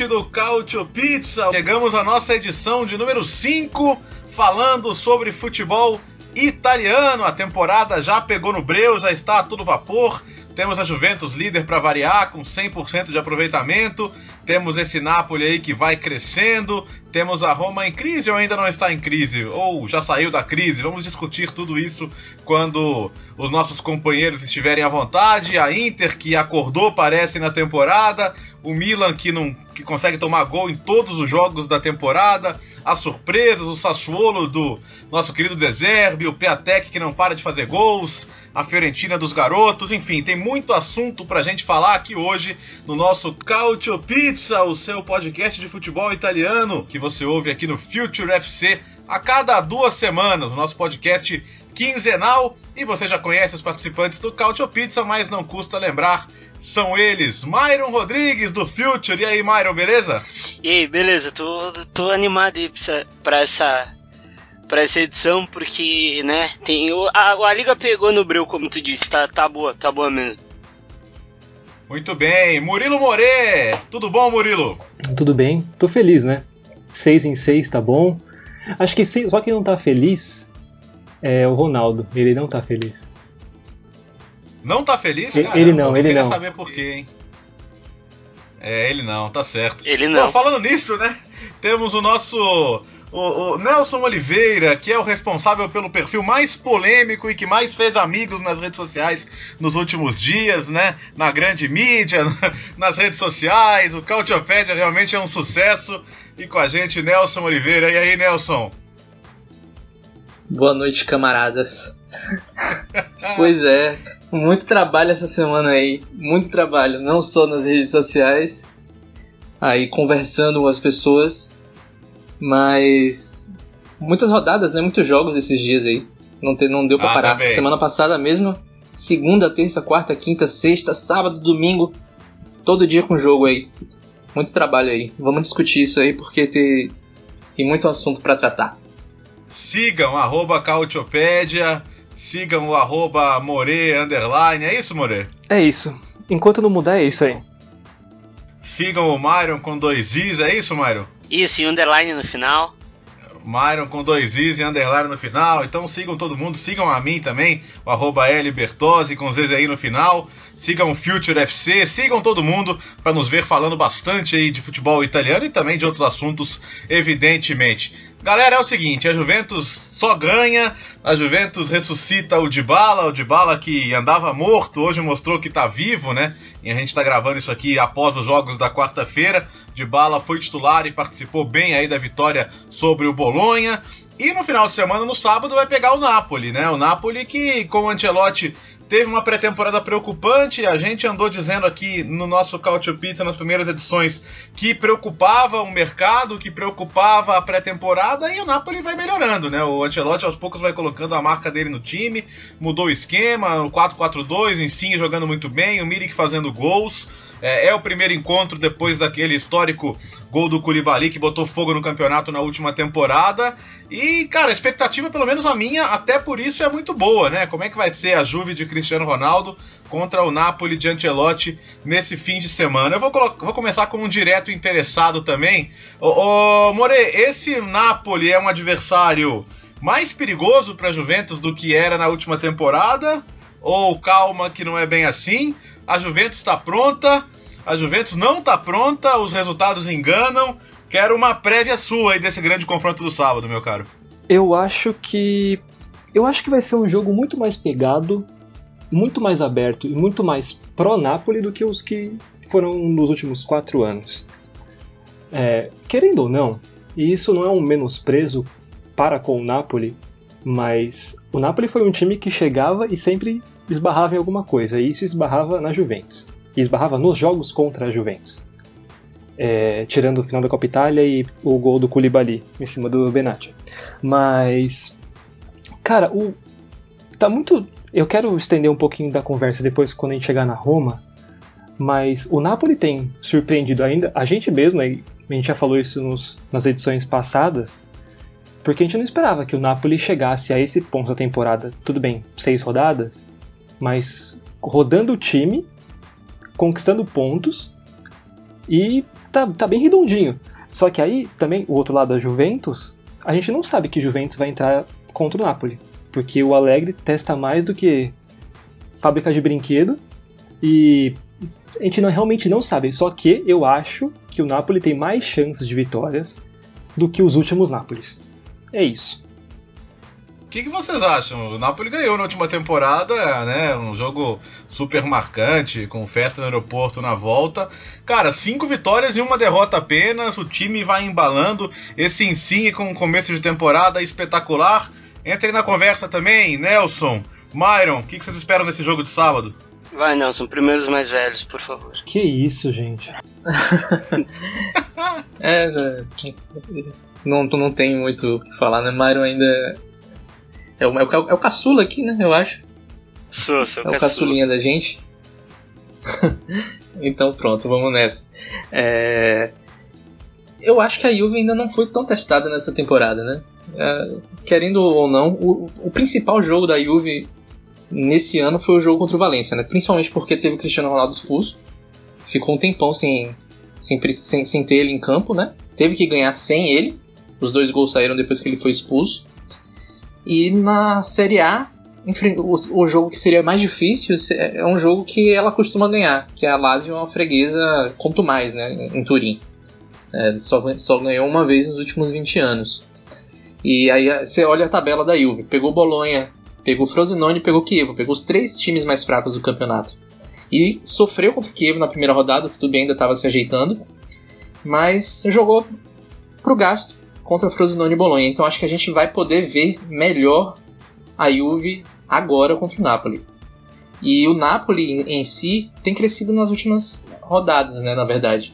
Ouvinte do Cautio Pizza. Chegamos à nossa edição de número 5, falando sobre futebol italiano. A temporada já pegou no breu, já está a todo vapor. Temos a Juventus líder para variar, com 100% de aproveitamento. Temos esse Napoli aí que vai crescendo. Temos a Roma em crise ou ainda não está em crise? Ou já saiu da crise? Vamos discutir tudo isso quando os nossos companheiros estiverem à vontade. A Inter que acordou, parece, na temporada. O Milan que não que consegue tomar gol em todos os jogos da temporada. As surpresas, o Sassuolo do nosso querido Deserbe, o Piatek que não para de fazer gols, a Fiorentina dos garotos, enfim, tem muito assunto pra gente falar aqui hoje no nosso Cautio Pizza, o seu podcast de futebol italiano que você ouve aqui no Future FC a cada duas semanas, o nosso podcast quinzenal. E você já conhece os participantes do Cautio Pizza, mas não custa lembrar são eles, Myron Rodrigues do Future. E aí, Myron, beleza? E aí, beleza? Tô, tô animado aí pra essa, pra essa edição, porque, né, tem. A, a liga pegou no breu, como tu disse, tá, tá boa, tá boa mesmo. Muito bem, Murilo More! Tudo bom, Murilo? Tudo bem, tô feliz, né? 6 em 6 tá bom. Acho que só quem não tá feliz é o Ronaldo. Ele não tá feliz. Não tá feliz, Ele- cara? ele não, ele queria não. saber por quê, hein? É, ele não, tá certo. Ele não. Bom, falando nisso, né? Temos o nosso o, o Nelson Oliveira, que é o responsável pelo perfil mais polêmico e que mais fez amigos nas redes sociais nos últimos dias, né? Na grande mídia, nas redes sociais. O Cautiopédia realmente é um sucesso. E com a gente, Nelson Oliveira. E aí, Nelson? Boa noite, camaradas. pois é, muito trabalho essa semana aí, muito trabalho, não só nas redes sociais, aí conversando com as pessoas, mas muitas rodadas, né? Muitos jogos esses dias aí. Não, te, não deu pra Ah, parar. também. Semana passada mesmo, segunda, terça, quarta, quinta, sexta, sábado, domingo, todo dia com jogo aí. Muito trabalho aí. Vamos discutir isso aí porque tem, tem muito assunto pra tratar. Sigam arroba Cautiopédia, sigam o arroba More Underline, é isso, More? É isso. Enquanto não mudar, é isso aí. Sigam o Myron com dois Is, é isso, Myron? Isso, e underline no final. Myron com dois Is e underline no final. Então sigam todo mundo, sigam a mim também, o arroba Bertozzi com ZZI no final. Sigam o Future FC, sigam todo mundo para nos ver falando bastante aí de futebol italiano e também de outros assuntos, evidentemente. Galera, é o seguinte, a Juventus só ganha, a Juventus ressuscita o Dybala, o Dybala que andava morto, hoje mostrou que tá vivo, né? E a gente tá gravando isso aqui após os jogos da quarta-feira. Dybala foi titular e participou bem aí da vitória sobre o Bolonha. E no final de semana, no sábado, vai pegar o Napoli, né? O Napoli que, com o Ancelotti, teve uma pré-temporada preocupante. A gente andou dizendo aqui no nosso Cautio Pizza nas primeiras edições que preocupava o mercado, que preocupava a pré-temporada e o Napoli vai melhorando, né? O Ancelotti aos poucos vai colocando a marca dele no time, mudou o esquema, o 4-4-2, em sim jogando muito bem, o Milik fazendo gols. É, é o primeiro encontro depois daquele histórico gol do Koulibaly que botou fogo no campeonato na última temporada. E, cara, a expectativa, pelo menos a minha, até por isso é muito boa, né? Como é que vai ser a Juve de Cristiano Ronaldo contra o Napoli de Ancelotti nesse fim de semana? Eu vou, vou começar com um direto interessado também. Ô, ô More, esse Napoli é um adversário mais perigoso para a Juventus do que era na última temporada? Ou calma que não é bem assim? A Juventus está pronta? A Juventus não está pronta? Os resultados enganam? Quero uma prévia sua aí desse grande confronto do sábado, meu caro. Eu acho que. Eu acho que vai ser um jogo muito mais pegado, muito mais aberto e muito mais pró-Napoli do que os que foram nos últimos quatro anos. É, querendo ou não, e isso não é um menosprezo para com o Napoli, mas o Napoli foi um time que chegava e sempre esbarrava em alguma coisa, e isso esbarrava na Juventus. E esbarrava nos jogos contra a Juventus. É, tirando o final da Copa Itália e o gol do Koulibaly em cima do Benatia. Mas, cara, o tá muito. Eu quero estender um pouquinho da conversa depois quando a gente chegar na Roma, mas o Napoli tem surpreendido ainda a gente mesmo, a gente já falou isso nos, nas edições passadas, porque a gente não esperava que o Napoli chegasse a esse ponto da temporada. Tudo bem, seis rodadas, mas rodando o time, conquistando pontos e tá, tá bem redondinho. Só que aí também o outro lado da Juventus, a gente não sabe que Juventus vai entrar contra o Napoli, porque o Alegre testa mais do que fábrica de brinquedo e a gente não, realmente não sabe. Só que eu acho que o Napoli tem mais chances de vitórias do que os últimos Nápoles. É isso. O que, que, vocês acham? O Napoli ganhou na última temporada, né? Um jogo super marcante, com festa no aeroporto na volta. Cara, cinco vitórias e uma derrota apenas. O time vai embalando. Esse Insigne com o começo de temporada espetacular. Entrem na conversa também, Nelson, Myron. O que, que vocês esperam desse jogo de sábado? Vai, Nelson, primeiros mais velhos, por favor. Que isso, gente. é, não, não tem muito o que falar, né? Myron ainda é o, é o, é o caçula aqui, né? Eu acho. Sou, sou É o caçulinha da gente. então pronto, vamos nessa. É... Eu acho que a Juve ainda não foi tão testada nessa temporada, né? É, querendo ou não, o, o principal jogo da Juve nesse ano foi o jogo contra o Valência, né? Principalmente porque teve o Cristiano Ronaldo expulso. Ficou um tempão sem, sem, sem, sem ter ele em campo, né? Teve que ganhar sem ele. Os dois gols saíram depois que ele foi expulso. E na Série A, o, o jogo que seria mais difícil é um jogo que ela costuma ganhar, que é a Lazio é uma freguesa, quanto mais, né? Em Turim. É, só, só ganhou uma vez nos últimos 20 anos. E aí você olha a tabela da Juve. Pegou Bolonha, pegou Frosinone, pegou Kiev, pegou os três times mais fracos do campeonato. E sofreu contra o Kiev na primeira rodada, tudo bem, ainda estava se ajeitando, mas jogou pro gasto contra o Frosinone e Bolonha. Então acho que a gente vai poder ver melhor a Juve agora contra o Napoli. E o Napoli em si tem crescido nas últimas rodadas, né, na verdade.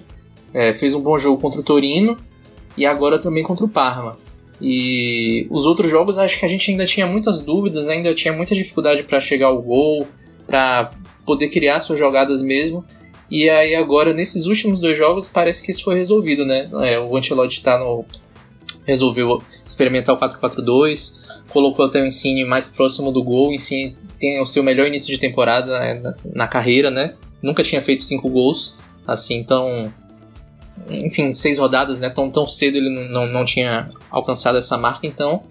É, fez um bom jogo contra o Torino e agora também contra o Parma. E os outros jogos acho que a gente ainda tinha muitas dúvidas, né? ainda tinha muita dificuldade para chegar ao gol, para poder criar suas jogadas mesmo. E aí agora nesses últimos dois jogos parece que isso foi resolvido, né? É, o Ancelotti tá no resolveu experimentar o 4-4-2, colocou até o Insigne mais próximo do gol. O Insigne tem o seu melhor início de temporada né, na, na, carreira, né? Nunca tinha feito cinco gols, assim, então enfim, seis rodadas, né? Tão, tão cedo ele não, não tinha alcançado essa marca, então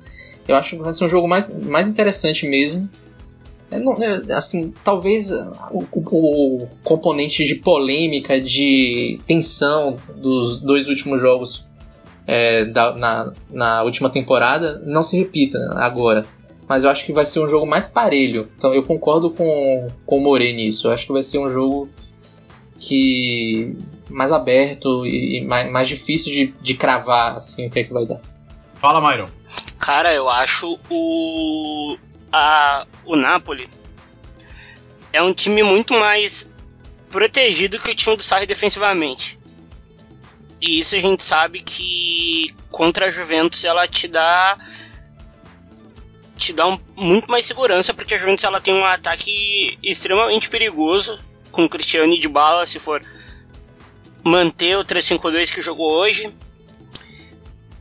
eu acho que vai ser um jogo mais, mais interessante mesmo. É, não, é, assim, talvez o, o, o, componente de polêmica, de tensão dos dois últimos jogos é, da, na, na última temporada não se repita agora. Mas eu acho que vai ser um jogo mais parelho. Então eu concordo com, com o More nisso. Eu acho que vai ser um jogo que mais aberto e mais, mais difícil de, de cravar assim o que é que vai dar. Fala, Myron. Cara, eu acho o a, o Napoli é um time muito mais protegido que o time do Sarri defensivamente. E isso a gente sabe que contra a Juventus ela te dá te dá um, muito mais segurança porque a Juventus ela tem um ataque extremamente perigoso com o Cristiano de bala se for manter o 352 que jogou hoje.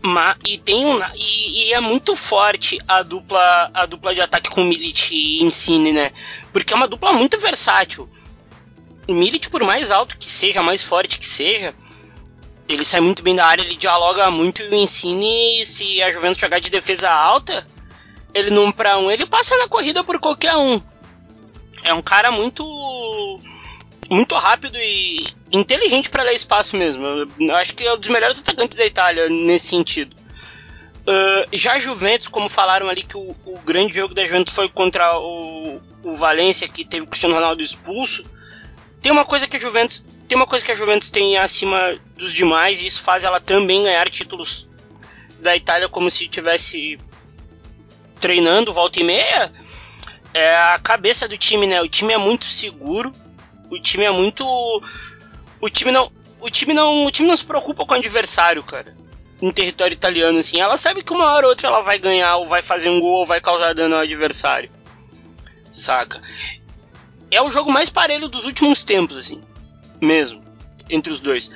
Mas, e tem um, e, e, é muito forte a dupla a dupla de ataque com Milit e Insigne, né? Porque é uma dupla muito versátil. O Milit, por mais alto que seja, mais forte que seja, ele sai muito bem da área, ele dialoga muito e o Insigne, se a Juventus jogar de defesa alta, ele num para um, ele passa na corrida por qualquer um. É um cara muito muito rápido e inteligente para ler espaço mesmo. Eu acho que é um dos melhores atacantes da Itália nesse sentido. Uh, já a Juventus, como falaram ali que o, o, grande jogo da Juventus foi contra o, o Valência, que teve o Cristiano Ronaldo expulso. Tem uma coisa que a Juventus tem uma coisa que a Juventus tem acima dos demais e isso faz ela também ganhar títulos da Itália como se estivesse treinando volta e meia é a cabeça do time, né? O time é muito seguro, o time é muito. O time não. O time não. O time não se preocupa com o adversário, cara. Em território italiano, assim. Ela sabe que uma hora ou outra ela vai ganhar, ou vai fazer um gol, ou vai causar dano ao adversário. Saca? É o jogo mais parelho dos últimos tempos, assim. Mesmo. Entre os dois.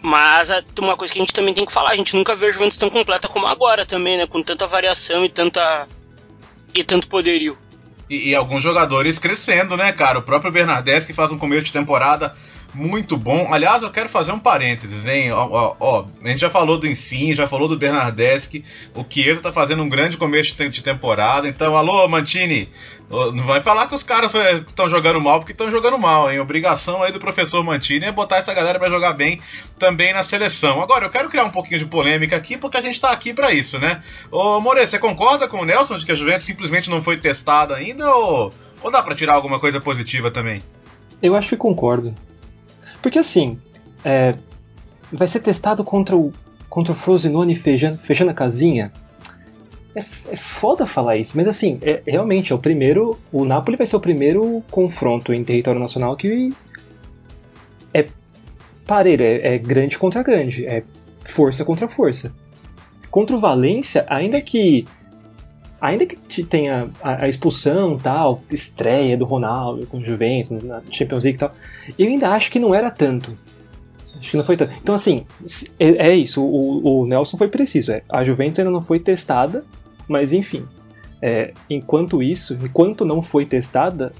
Mas uma coisa que a gente também tem que falar, a gente nunca viu a Juventus tão completa como agora também, né? Com tanta variação e tanta. e tanto poderio. E, e, alguns jogadores crescendo, né, cara? O próprio Bernardeschi que faz um começo de temporada muito bom. Aliás, eu quero fazer um parênteses, hein? Ó, ó, ó a gente já falou do Insigne, já falou do Bernardeschi. O Chiesa tá fazendo um grande começo de temporada. Então, alô, Mantini, não vai falar que os caras estão jogando mal porque estão jogando mal, hein? Obrigação aí do professor Mantini é botar essa galera para jogar bem também na seleção. Agora, eu quero criar um pouquinho de polêmica aqui porque a gente tá aqui para isso, né? Ô, More, você concorda com o Nelson de que a Juventus simplesmente não foi testada ainda ou, ou dá para tirar alguma coisa positiva também? Eu acho que concordo. Porque assim, é, vai ser testado contra o, contra o Frosinone fechando, fechando a casinha. É, é foda falar isso, mas assim, é, realmente é o primeiro. O Napoli vai ser o primeiro confronto em território nacional que é pareiro, é, é grande contra grande, é força contra força. Contra o Valência, ainda que ainda que tenha a, a, expulsão tal, estreia do Ronaldo com o Juventus na Champions League e tal, eu ainda acho que não era tanto. Acho que não foi tanto. Então, assim, é, é isso. O, o, Nelson foi preciso. É, a Juventus ainda não foi testada, mas enfim. É, enquanto isso, enquanto não foi testada,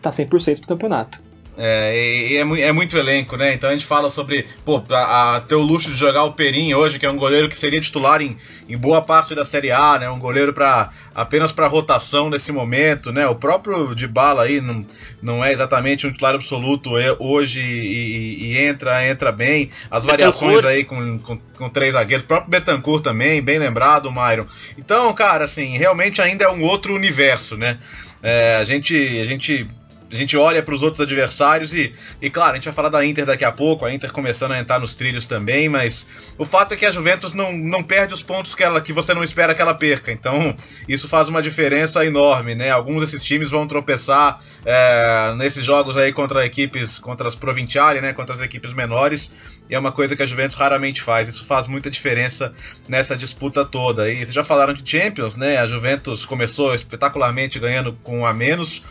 tá 100% do campeonato. É, e é, é, muito elenco, né? Então a gente fala sobre, pô, a, a, ter o luxo de jogar o Perim hoje, que é um goleiro que seria titular em, em boa parte da Série A, né? Um goleiro para apenas para rotação nesse momento, né? O próprio Dybala aí não, não é exatamente um titular absoluto hoje e, e entra entra bem. As variações aí com, com, com, três zagueiros, o próprio Betancourt também, bem lembrado, Myron. Então, cara, assim, realmente ainda é um outro universo, né? É, a gente a gente a gente olha para os outros adversários e, e, claro, a gente vai falar da Inter daqui a pouco, a Inter começando a entrar nos trilhos também, mas o fato é que a Juventus não, não perde os pontos que, ela, que você não espera que ela perca, então isso faz uma diferença enorme, né? Alguns desses times vão tropeçar é, nesses jogos aí contra equipes, contra as provinciais, né? Contra as equipes menores, e é uma coisa que a Juventus raramente faz, isso faz muita diferença nessa disputa toda. E vocês já falaram de Champions, né? A Juventus começou espetacularmente ganhando com um a menos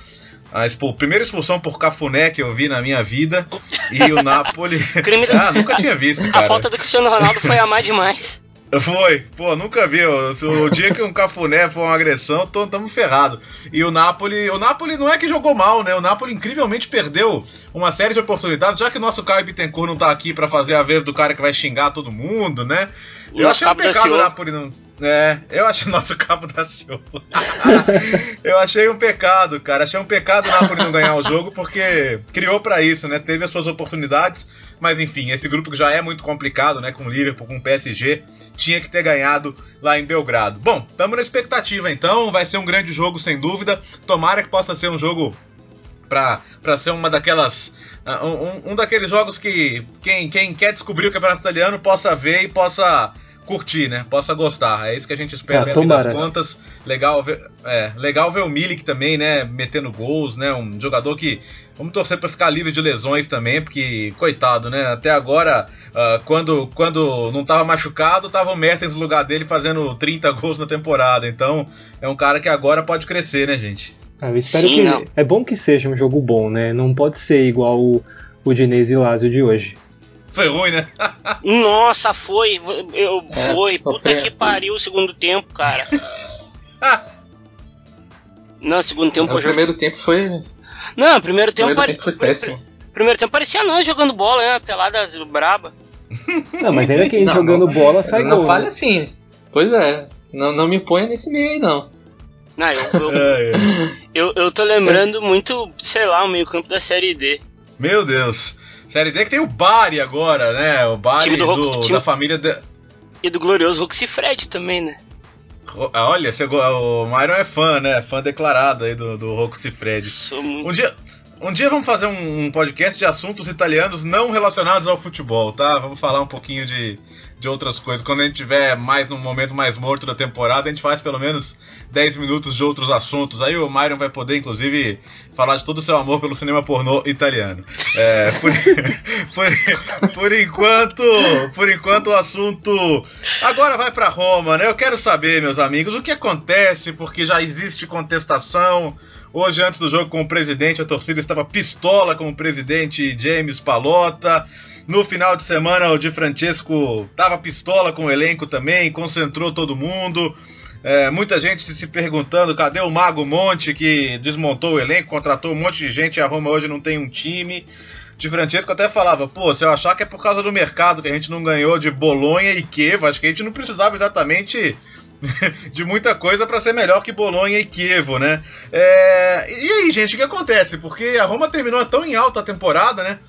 a primeira expulsão por cafuné que eu vi na minha vida. E o Napoli. Crime ah, nunca tinha visto. Cara. A falta do Cristiano Ronaldo foi amar demais. Foi, pô, nunca vi. O, dia que um cafuné for uma agressão, tamo ferrado. E o Napoli, o Napoli não é que jogou mal, né? O Napoli incrivelmente perdeu uma série de oportunidades, já que o nosso Caio Bittencourt não tá aqui para fazer a vez do cara que vai xingar todo mundo, né? Eu achei um pecado o Napoli não é, eu acho nosso cabo da Silva. eu achei um pecado, cara. Achei um pecado o Napoli não ganhar o jogo, porque criou para isso, né? Teve as suas oportunidades, mas enfim, esse grupo que já é muito complicado, né? Com o Liverpool, com o PSG, tinha que ter ganhado lá em Belgrado. Bom, estamos na expectativa então. Vai ser um grande jogo, sem dúvida. Tomara que possa ser um jogo para ser uma daquelas. Uh, um, um, daqueles jogos que quem, quem quer descobrir o campeonato italiano possa ver e possa curtir, né? Possa gostar. É isso que a gente espera, é, no fim das contas. Legal ver, é, legal ver o Milik também, né? Metendo gols, né? Um jogador que. Vamos torcer para ficar livre de lesões também, porque, coitado, né? Até agora, uh, quando, quando não estava machucado, tava o Mertens no lugar dele fazendo 30 gols na temporada. Então, é um cara que agora pode crescer, né, gente? Ah, eu espero Sim, que. Não. É bom que seja um jogo bom, né? Não pode ser igual o, o Diniz e Lazio de hoje. Foi ruim, né? Nossa, foi. Eu, é, foi. Puta que pariu o segundo tempo, cara. Não, segundo tempo. O primeiro tempo foi. Não, primeiro tempo, primeiro tempo foi péssimo. Primeiro tempo parecia nós jogando bola, né? Pelada braba. Não, mas ainda que a gente não, jogando não, bola sai não gol. Não fale né? assim. Pois é. Não, não me ponha nesse meio aí, não. Não, eu, eu, eu, eu tô lembrando muito, sei lá, o meio campo da Série D. Meu Deus. Série D que tem o Bari agora, né? O Bari do, do time... da família. E do glorioso Roxy também, né? Ah, olha, chegou, o Myron é fã, né? Fã declarado aí do, do Roxy Muito... Um dia, Um dia vamos fazer um, um, podcast de assuntos italianos não relacionados ao futebol, tá? Vamos falar um pouquinho de, de outras coisas. Quando a gente tiver mais num momento mais morto da temporada, a gente faz pelo menos 10 minutos de outros assuntos. Aí o Myron vai poder, inclusive, falar de todo o seu amor pelo cinema pornô italiano. É, por, por, por, enquanto, por enquanto o assunto agora vai para Roma, né? Eu quero saber, meus amigos, o que acontece, porque já existe contestação. Hoje, antes do jogo com o presidente, a torcida estava pistola com o presidente James Palota. No final de semana, o Di Francesco tava pistola com o elenco também, concentrou todo mundo. É, muita gente se perguntando cadê o Mago Monte que desmontou o elenco, contratou um monte de gente e a Roma hoje não tem um time. Di Francesco até falava, pô, se eu achar que é por causa do mercado que a gente não ganhou de Bolonha e Kiev, acho que a gente não precisava exatamente de muita coisa para ser melhor que Bolonha e Kiev, né? É, e aí, gente, o que acontece? Porque a Roma terminou tão em alta a temporada, né?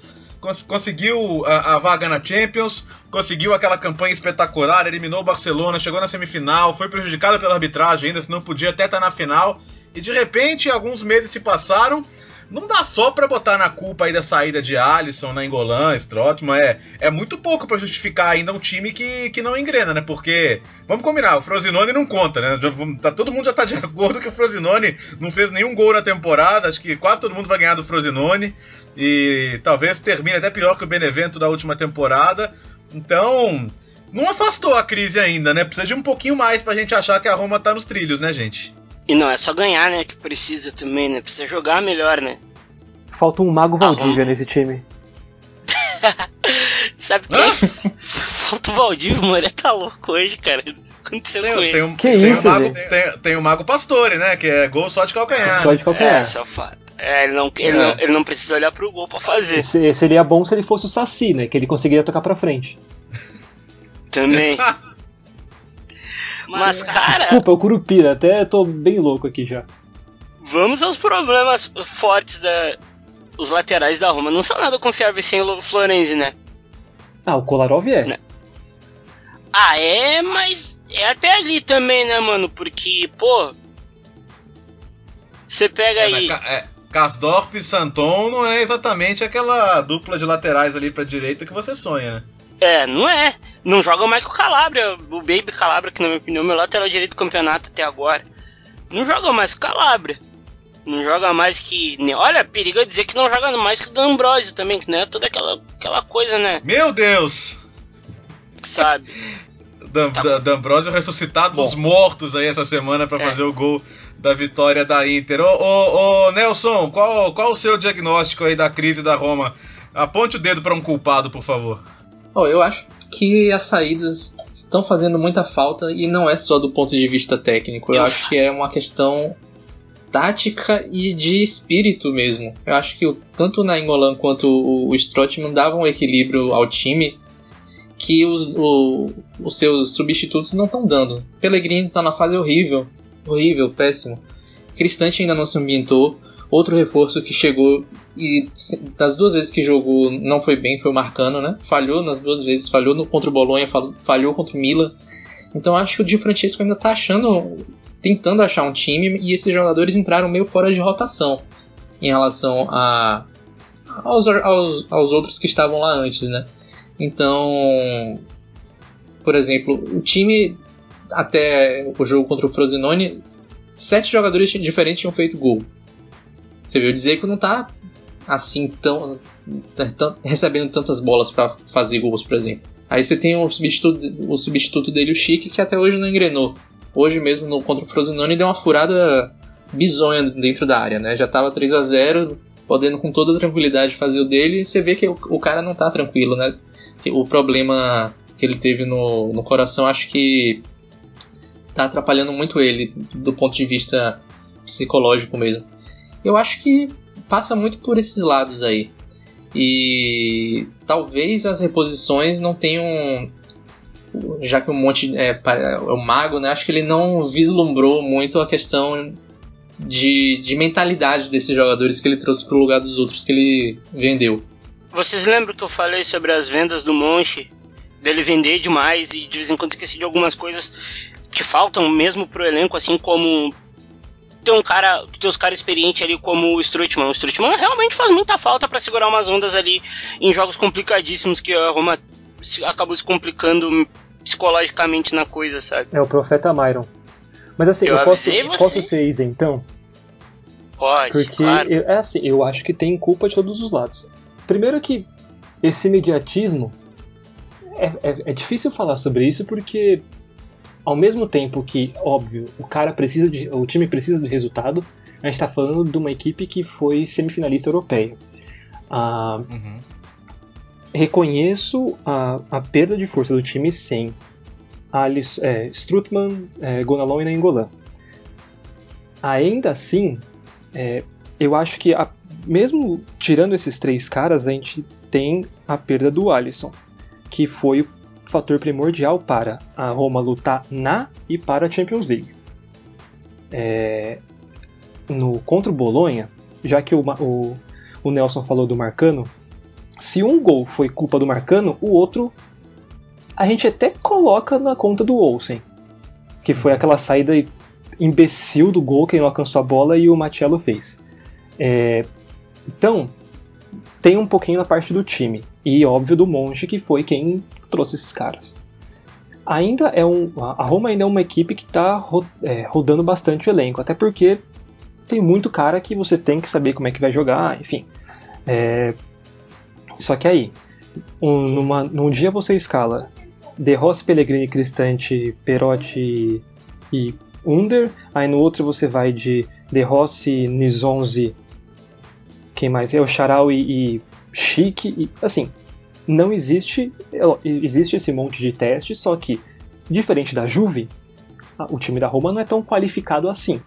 cons conseguiu a, a, vaga na Champions, conseguiu aquela campanha espetacular, eliminou o Barcelona, chegou na semifinal, foi prejudicada pela arbitragem ainda, se não podia até estar tá na final. E de repente, alguns meses se passaram. Não dá só para botar na culpa aí da saída de Alisson, na Engolan, Strootman, é, é muito pouco para justificar ainda um time que, que não engrena, né? Porque, vamos combinar, o Frosinone não conta, né? Já, tá, todo mundo já tá de acordo que o Frosinone não fez nenhum gol na temporada, acho que quase todo mundo vai ganhar do Frosinone. E talvez termine até pior que o Benevento da última temporada. Então, não afastou a crise ainda, né? Precisa de um pouquinho mais pra gente achar que a Roma tá nos trilhos, né, gente? E não é só ganhar, né, que precisa também, né? Precisa jogar melhor, né? Falta um mago Valdívia ah, nesse time. Sabe quem? Falta o Valdívia, mano. Ele tá louco hoje, cara. Aconteceu tem, com ele. Tem um, que tem isso, um mago, tem, tem, um Mago Pastore, né? Que é gol só de calcanhar. Só de calcanhar. É, só fa... É, ele não, ele, é. não, ele não precisa olhar pro gol pra fazer. Seria bom se ele fosse o Saci, né? Que ele conseguiria tocar pra frente. Também. Mas, cara. Desculpa, o Curupira, até tô bem louco aqui já. Vamos aos problemas fortes da. Os laterais da Roma. Não são nada confiáveis sem o Florenzi, né? Ah, o Kolarov é. Né? Ah, é, mas é até ali também, né, mano? Porque, pô. Você pega é, aí. É, e Santon não é exatamente aquela dupla de laterais ali pra direita que você sonha, né? É, não é. Não joga mais que o Calabria, o Baby Calabria, que na minha opinião é o meu lateral direito do campeonato até agora. Não joga mais que o Calabria. Não joga mais que. Olha, perigo dizer que não joga mais que o D'Ambrosio também, que não é toda aquela, aquela coisa, né? Meu Deus! Sabe? D'Ambrosio tá. ressuscitado Bom. dos mortos aí essa semana para é. fazer o gol da vitória da Inter. Ô, ô, ô, Nelson, qual, qual o seu diagnóstico aí da crise da Roma? Aponte o dedo para um culpado, por favor. Oh, eu acho que as saídas estão fazendo muita falta e não é só do ponto de vista técnico. Eu acho que é uma questão tática e de espírito mesmo. Eu acho que tanto o Nainggolan quanto o, o Strootman davam um equilíbrio ao time que os, o, os seus substitutos não estão dando. Pellegrini está na fase horrível horrível, péssimo. Cristante ainda não se ambientou. Outro reforço que chegou e das duas vezes que jogou não foi bem foi o Marcano, né? Falhou nas duas vezes, falhou no, contra o Bolonha, falhou contra o Milan. Então acho que o Di Francesco ainda tá achando, tentando achar um time e esses jogadores entraram meio fora de rotação em relação a aos, aos, aos outros que estavam lá antes, né? Então, por exemplo, o time até o jogo contra o Frosinone, sete jogadores diferentes tinham feito gol. Você viu dizer que não tá assim tão, tão recebendo tantas bolas para fazer gols, por exemplo. Aí você tem o substituto, o substituto dele, o Chique, que até hoje não engrenou. Hoje mesmo no contra o Frosinone deu uma furada bizonha dentro da área, né? Já tava 3 a 0 podendo com toda tranquilidade fazer o dele, e você vê que o, o cara não tá tranquilo, né? O problema que ele teve no, no coração, acho que tá atrapalhando muito ele do ponto de vista psicológico mesmo. Eu acho que passa muito por esses lados aí. E talvez as reposições não tenham. Já que o monte é, é o mago, né? Acho que ele não vislumbrou muito a questão de, de mentalidade desses jogadores que ele trouxe para o lugar dos outros que ele vendeu. Vocês lembram que eu falei sobre as vendas do Monte? Dele vender demais e de vez em quando esqueci de algumas coisas que faltam mesmo pro elenco, assim como ter um cara, ter os caras experientes ali como o Strutman. O Strutman realmente faz muita falta para segurar umas ondas ali em jogos complicadíssimos que a Roma se, acabou se complicando psicologicamente na coisa, sabe? É o profeta Myron. Mas assim, eu, Eu posso, posso ser isentão? Pode, Porque claro. eu- é assim, eu acho que tem culpa de todos os lados. Primeiro que esse mediatismo é, é- é difícil falar sobre isso porque ao mesmo tempo que, óbvio, o cara precisa de. o time precisa do resultado, a gente tá falando de uma equipe que foi semifinalista europeia. Ah, Uhum. reconheço a, a perda de força do time sem Alice, é, Strutman, é, Gonalon e Nainggolan. Ainda assim, é, eu acho que a- mesmo tirando esses três caras, a gente tem a perda do Alisson, que foi o fator primordial para a Roma lutar na e para a Champions League. É, no contra o Bolonha, já que o, o, o Nelson falou do Marcano, se um gol foi culpa do Marcano, o outro a gente até coloca na conta do Olsen, que foi aquela saída imbecil do gol que ele não alcançou a bola e o Matiello fez. É, então, tem um pouquinho na parte do time. E óbvio do Monge, que foi quem trouxe esses caras. Ainda é um. A Roma ainda é uma equipe que está rodando bastante o elenco, até porque tem muito cara que você tem que saber como é que vai jogar, enfim. É, só que aí, um, numa, num dia você escala De Rossi, Pellegrini, Cristante, Perotti e Under, aí no outro você vai de De Rossi, Nizonzi, quem mais? É o Charal e, e Chique, e, assim, não existe, existe esse monte de testes, só que, diferente da Juve, o time da Roma não é tão qualificado assim.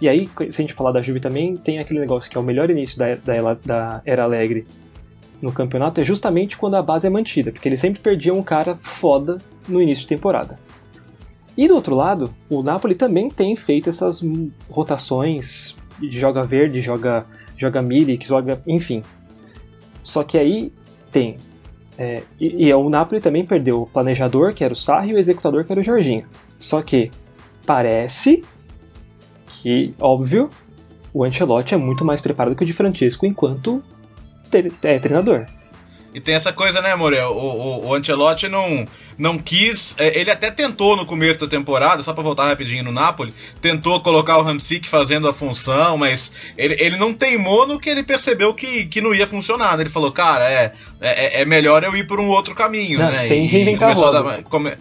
E aí, se a gente falar da Juve também, tem aquele negócio que é o melhor início da, da, da Era Alegre no campeonato, é justamente quando a base é mantida, porque eles sempre perdiam um cara foda no início de temporada. E do outro lado, o Napoli também tem feito essas rotações, joga verde, joga, joga Milik, joga. enfim. Só que aí tem. É, e, e o Napoli também perdeu o planejador, que era o Sarri, e o executador, que era o Jorginho. Só que parece que, óbvio, o Ancelotti é muito mais preparado que o de Francesco enquanto é treinador. E tem essa coisa, né, Morel? O, o, o Ancelotti não, não quis. É, ele até tentou no começo da temporada, só pra voltar rapidinho no Napoli, tentou colocar o Ramsic fazendo a função, mas ele, ele não teimou no que ele percebeu que, que não ia funcionar. Né? Ele falou, cara, é, é, é melhor eu ir por um outro caminho, não, né? Sem reinventar a roda. Come,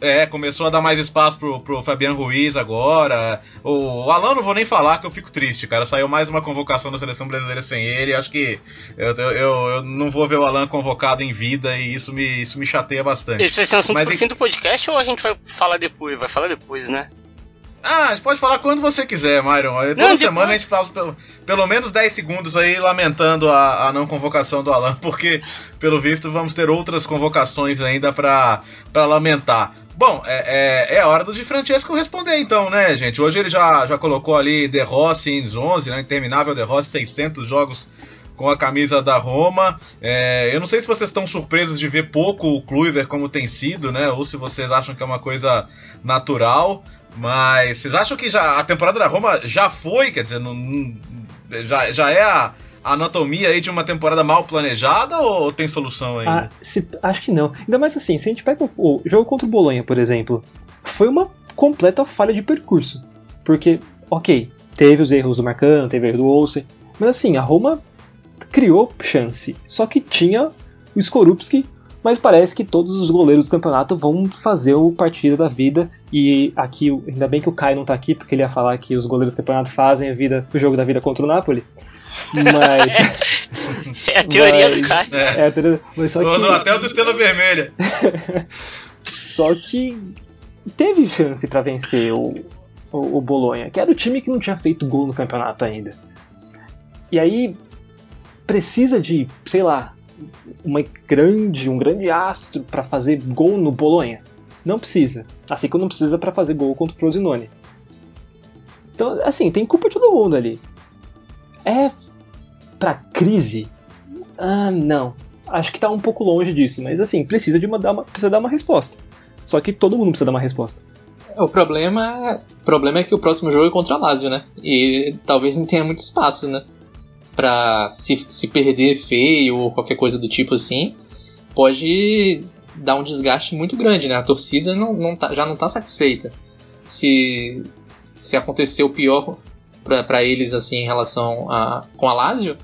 é, começou a dar mais espaço pro, pro Fabiano Ruiz agora. O, Alan não vou nem falar que eu fico triste, cara. Saiu mais uma convocação da seleção brasileira sem ele. Acho que eu, eu, eu não vou ver o Alan convocado em vida e isso me, isso me chateia bastante. Esse vai ser um assunto Mas pro fim do podcast ou a gente vai falar depois? Vai falar depois, né? Ah, a gente pode falar quando você quiser, Myron. Toda não, semana depois... a gente faz pelo, pelo menos 10 segundos aí lamentando a, a, não convocação do Alan, porque, pelo visto, vamos ter outras convocações ainda para lamentar. Bom, é, é, é, a hora do Di Francesco responder então, né, gente? Hoje ele já, já colocou ali De Rossi em 11, né? Interminável De Rossi, 600 jogos com a camisa da Roma. É, eu não sei se vocês estão surpresos de ver pouco o Kluivert como tem sido, né? Ou se vocês acham que é uma coisa natural. Mas vocês acham que já a temporada da Roma já foi, quer dizer, não, já, já é a, anatomia aí de uma temporada mal planejada ou tem solução aí? Ah, se, acho que não. Ainda mais assim, se a gente pega o, o jogo contra o Bolonha, por exemplo, foi uma completa falha de percurso. Porque, ok, teve os erros do Marcano, teve o erro do Olsen, mas assim, a Roma criou chance. Só que tinha o Skorupski, mas parece que todos os goleiros do campeonato vão fazer o partido da vida. E aqui, ainda bem que o Kai não tá aqui, porque ele ia falar que os goleiros do campeonato fazem a vida, o jogo da vida contra o Napoli. Mas. é a teoria mas, do Kai. É, é a teoria, mas só que, até o do Estrela Vermelha. só que teve chance para vencer o, o, o Bolonha, que era o time que não tinha feito gol no campeonato ainda. E aí precisa de, sei lá, uma grande, um grande astro para fazer gol no Bolonha. Não precisa. Assim como não precisa para fazer gol contra o Frosinone. Então, assim, tem culpa de todo mundo ali. É pra crise? Ah, não. Acho que tá um pouco longe disso, mas assim, precisa de uma, dar uma, precisa dar uma resposta. Só que todo mundo precisa dar uma resposta. o problema, o problema é que o próximo jogo é contra a Lazio, né? E talvez não tenha muito espaço, né? Pra se, se perder feio ou qualquer coisa do tipo assim, pode dar um desgaste muito grande, né? A torcida não, não tá, já não tá satisfeita. Se, se acontecer o pior para eles assim em relação a com a Lazio,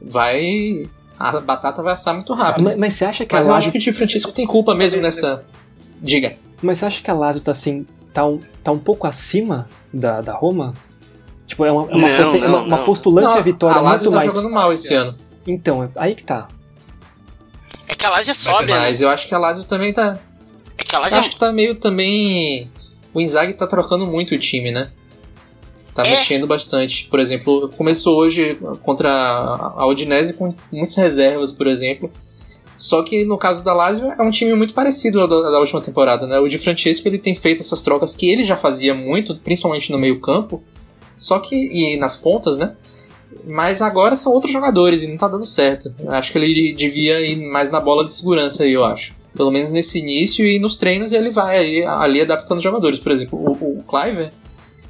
vai a batata vai assar muito rápido. Mas, mas você acha que Mas a eu Lazio... acho que o Di Francisco tem culpa mesmo nessa. Diga. Mas você acha que a Lazio tá assim, tá um, tá um pouco acima da, da Roma? Tipo, é uma, é uma, Não, prote- é uma- não, uma não. postulante Não, à vitória a Lazio muito tá mais. jogando mal esse ano. Então, é aí que tá. É que a Lazio é sóbria, né? Mas eu acho que a Lazio também tá. É que a Eu Lazio acho que tá meio também. O Inzaghi tá trocando muito o time, né? Tá É. mexendo bastante. Por exemplo, começou hoje contra a Udinese com muitas reservas, por exemplo. Só que no caso da Lazio é um time muito parecido ao da, da última temporada, né? O Di Francesco ele tem feito essas trocas que ele já fazia muito, principalmente no meio-campo. Só que e nas pontas, né? Mas agora são outros jogadores e não tá dando certo. Acho que ele devia ir mais na bola de segurança aí, eu acho. Pelo menos nesse início e nos treinos ele vai ali, ali adaptando os jogadores. Por exemplo, o, o Cliver,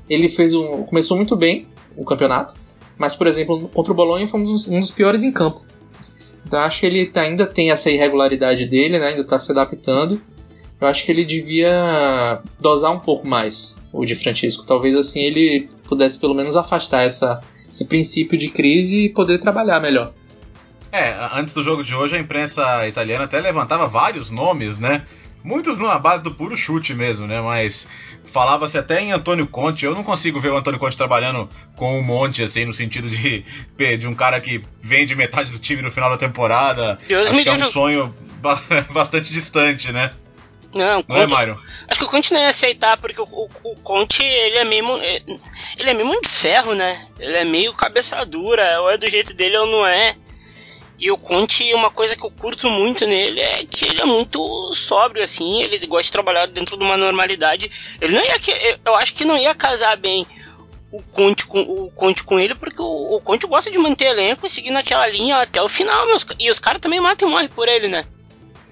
ele fez um. começou muito bem o campeonato, mas, por exemplo, contra o Bolonha foi um dos, um dos piores em campo. Então acho que ele ainda tem essa irregularidade dele, né? Ainda tá se adaptando. Eu acho que ele devia dosar um pouco mais o de Francisco. Talvez assim ele pudesse pelo menos afastar essa, esse princípio de crise e poder trabalhar melhor. É, antes do jogo de hoje, a imprensa italiana até levantava vários nomes, né? Muitos numa base do puro chute mesmo, né? Mas falava-se até em Antônio Conte. Eu não consigo ver o Antônio Conte trabalhando com o Monte, assim, no sentido de, de um cara que vende metade do time no final da temporada. Deus Acho me que é um sonho ba- bastante distante, né? Não, Não é, Conte- Mário? Acho que o Conte não ia aceitar, porque o, o, o Conte, ele é meio. Ele é meio de ferro, né? Ele é meio cabeça dura, ou é do jeito dele ou não é. E o Conte, uma coisa que eu curto muito nele é que ele é muito sóbrio, assim, ele gosta de trabalhar dentro de uma normalidade. Ele não ia. eu- acho que não ia casar bem o Conte com, o Conte com ele, porque o, o Conte gosta de manter elenco e seguir naquela linha até o final, meus, e os caras também matam e morrem por ele, né?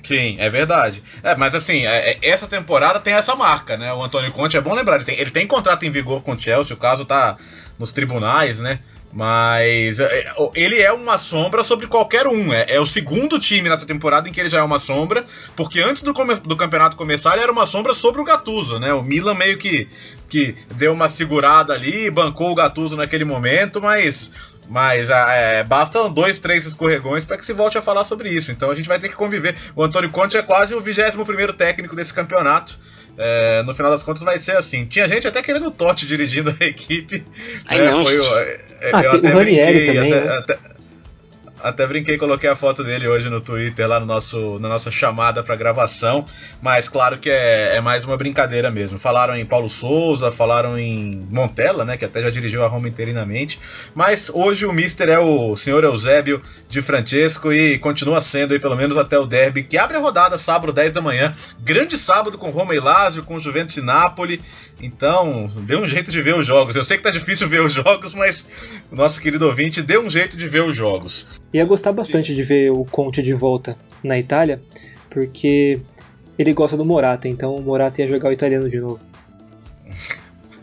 Sim, é verdade. É, mas assim, é- é- essa temporada tem essa marca, né? O Antônio Conte, é bom lembrar, ele tem, ele tem contrato em vigor com o Chelsea, o caso tá nos tribunais, né? Mas é, é, ele é uma sombra sobre qualquer um. É, é o segundo time nessa temporada em que ele já é uma sombra, porque antes do, do campeonato começar ele era uma sombra sobre o Gattuso, né? O Milan meio que, que deu uma segurada ali, bancou o Gattuso naquele momento, mas mas ah, é, bastam dois, três escorregões para que se volte a falar sobre isso. Então a gente vai ter que conviver. O Antônio Conte é quase o 21 primeiro técnico desse campeonato. É, no final das contas vai ser assim. Tinha gente até querendo o Totti dirigindo a equipe. Ai, né? não, Foi o- gente. é, Ah, eu até o Ranieri brinquei, também, até, né? até- até brinquei, coloquei a foto dele hoje no Twitter, lá no nosso, na nossa chamada para gravação. Mas claro que é, é mais uma brincadeira mesmo. Falaram em Paulo Souza, falaram em Montella, né? Que até já dirigiu a Roma interinamente. Mas hoje o Mister é o senhor Eusébio de Francesco e continua sendo aí pelo menos até o derby, que abre a rodada sábado 10 da manhã. Grande sábado com Roma e Lazio, com Juventus e Napoli. Então, dê um jeito de ver os jogos. Eu sei que tá difícil ver os jogos, mas o nosso querido ouvinte dê um jeito de ver os jogos. Ia gostar bastante de ver o Conte de volta na Itália, porque ele gosta do Morata, então o Morata ia jogar o italiano de novo.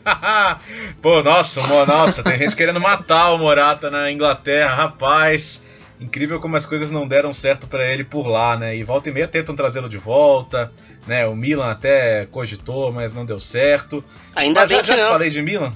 Pô, nossa, mo- nossa, tem gente querendo matar o Morata na Inglaterra, rapaz. Incrível como as coisas não deram certo pra ele por lá, né? E volta e meia tentam trazê-lo de volta, né? O Milan até cogitou, mas não deu certo. Ainda Mas bem já, que já não. falei de Milan?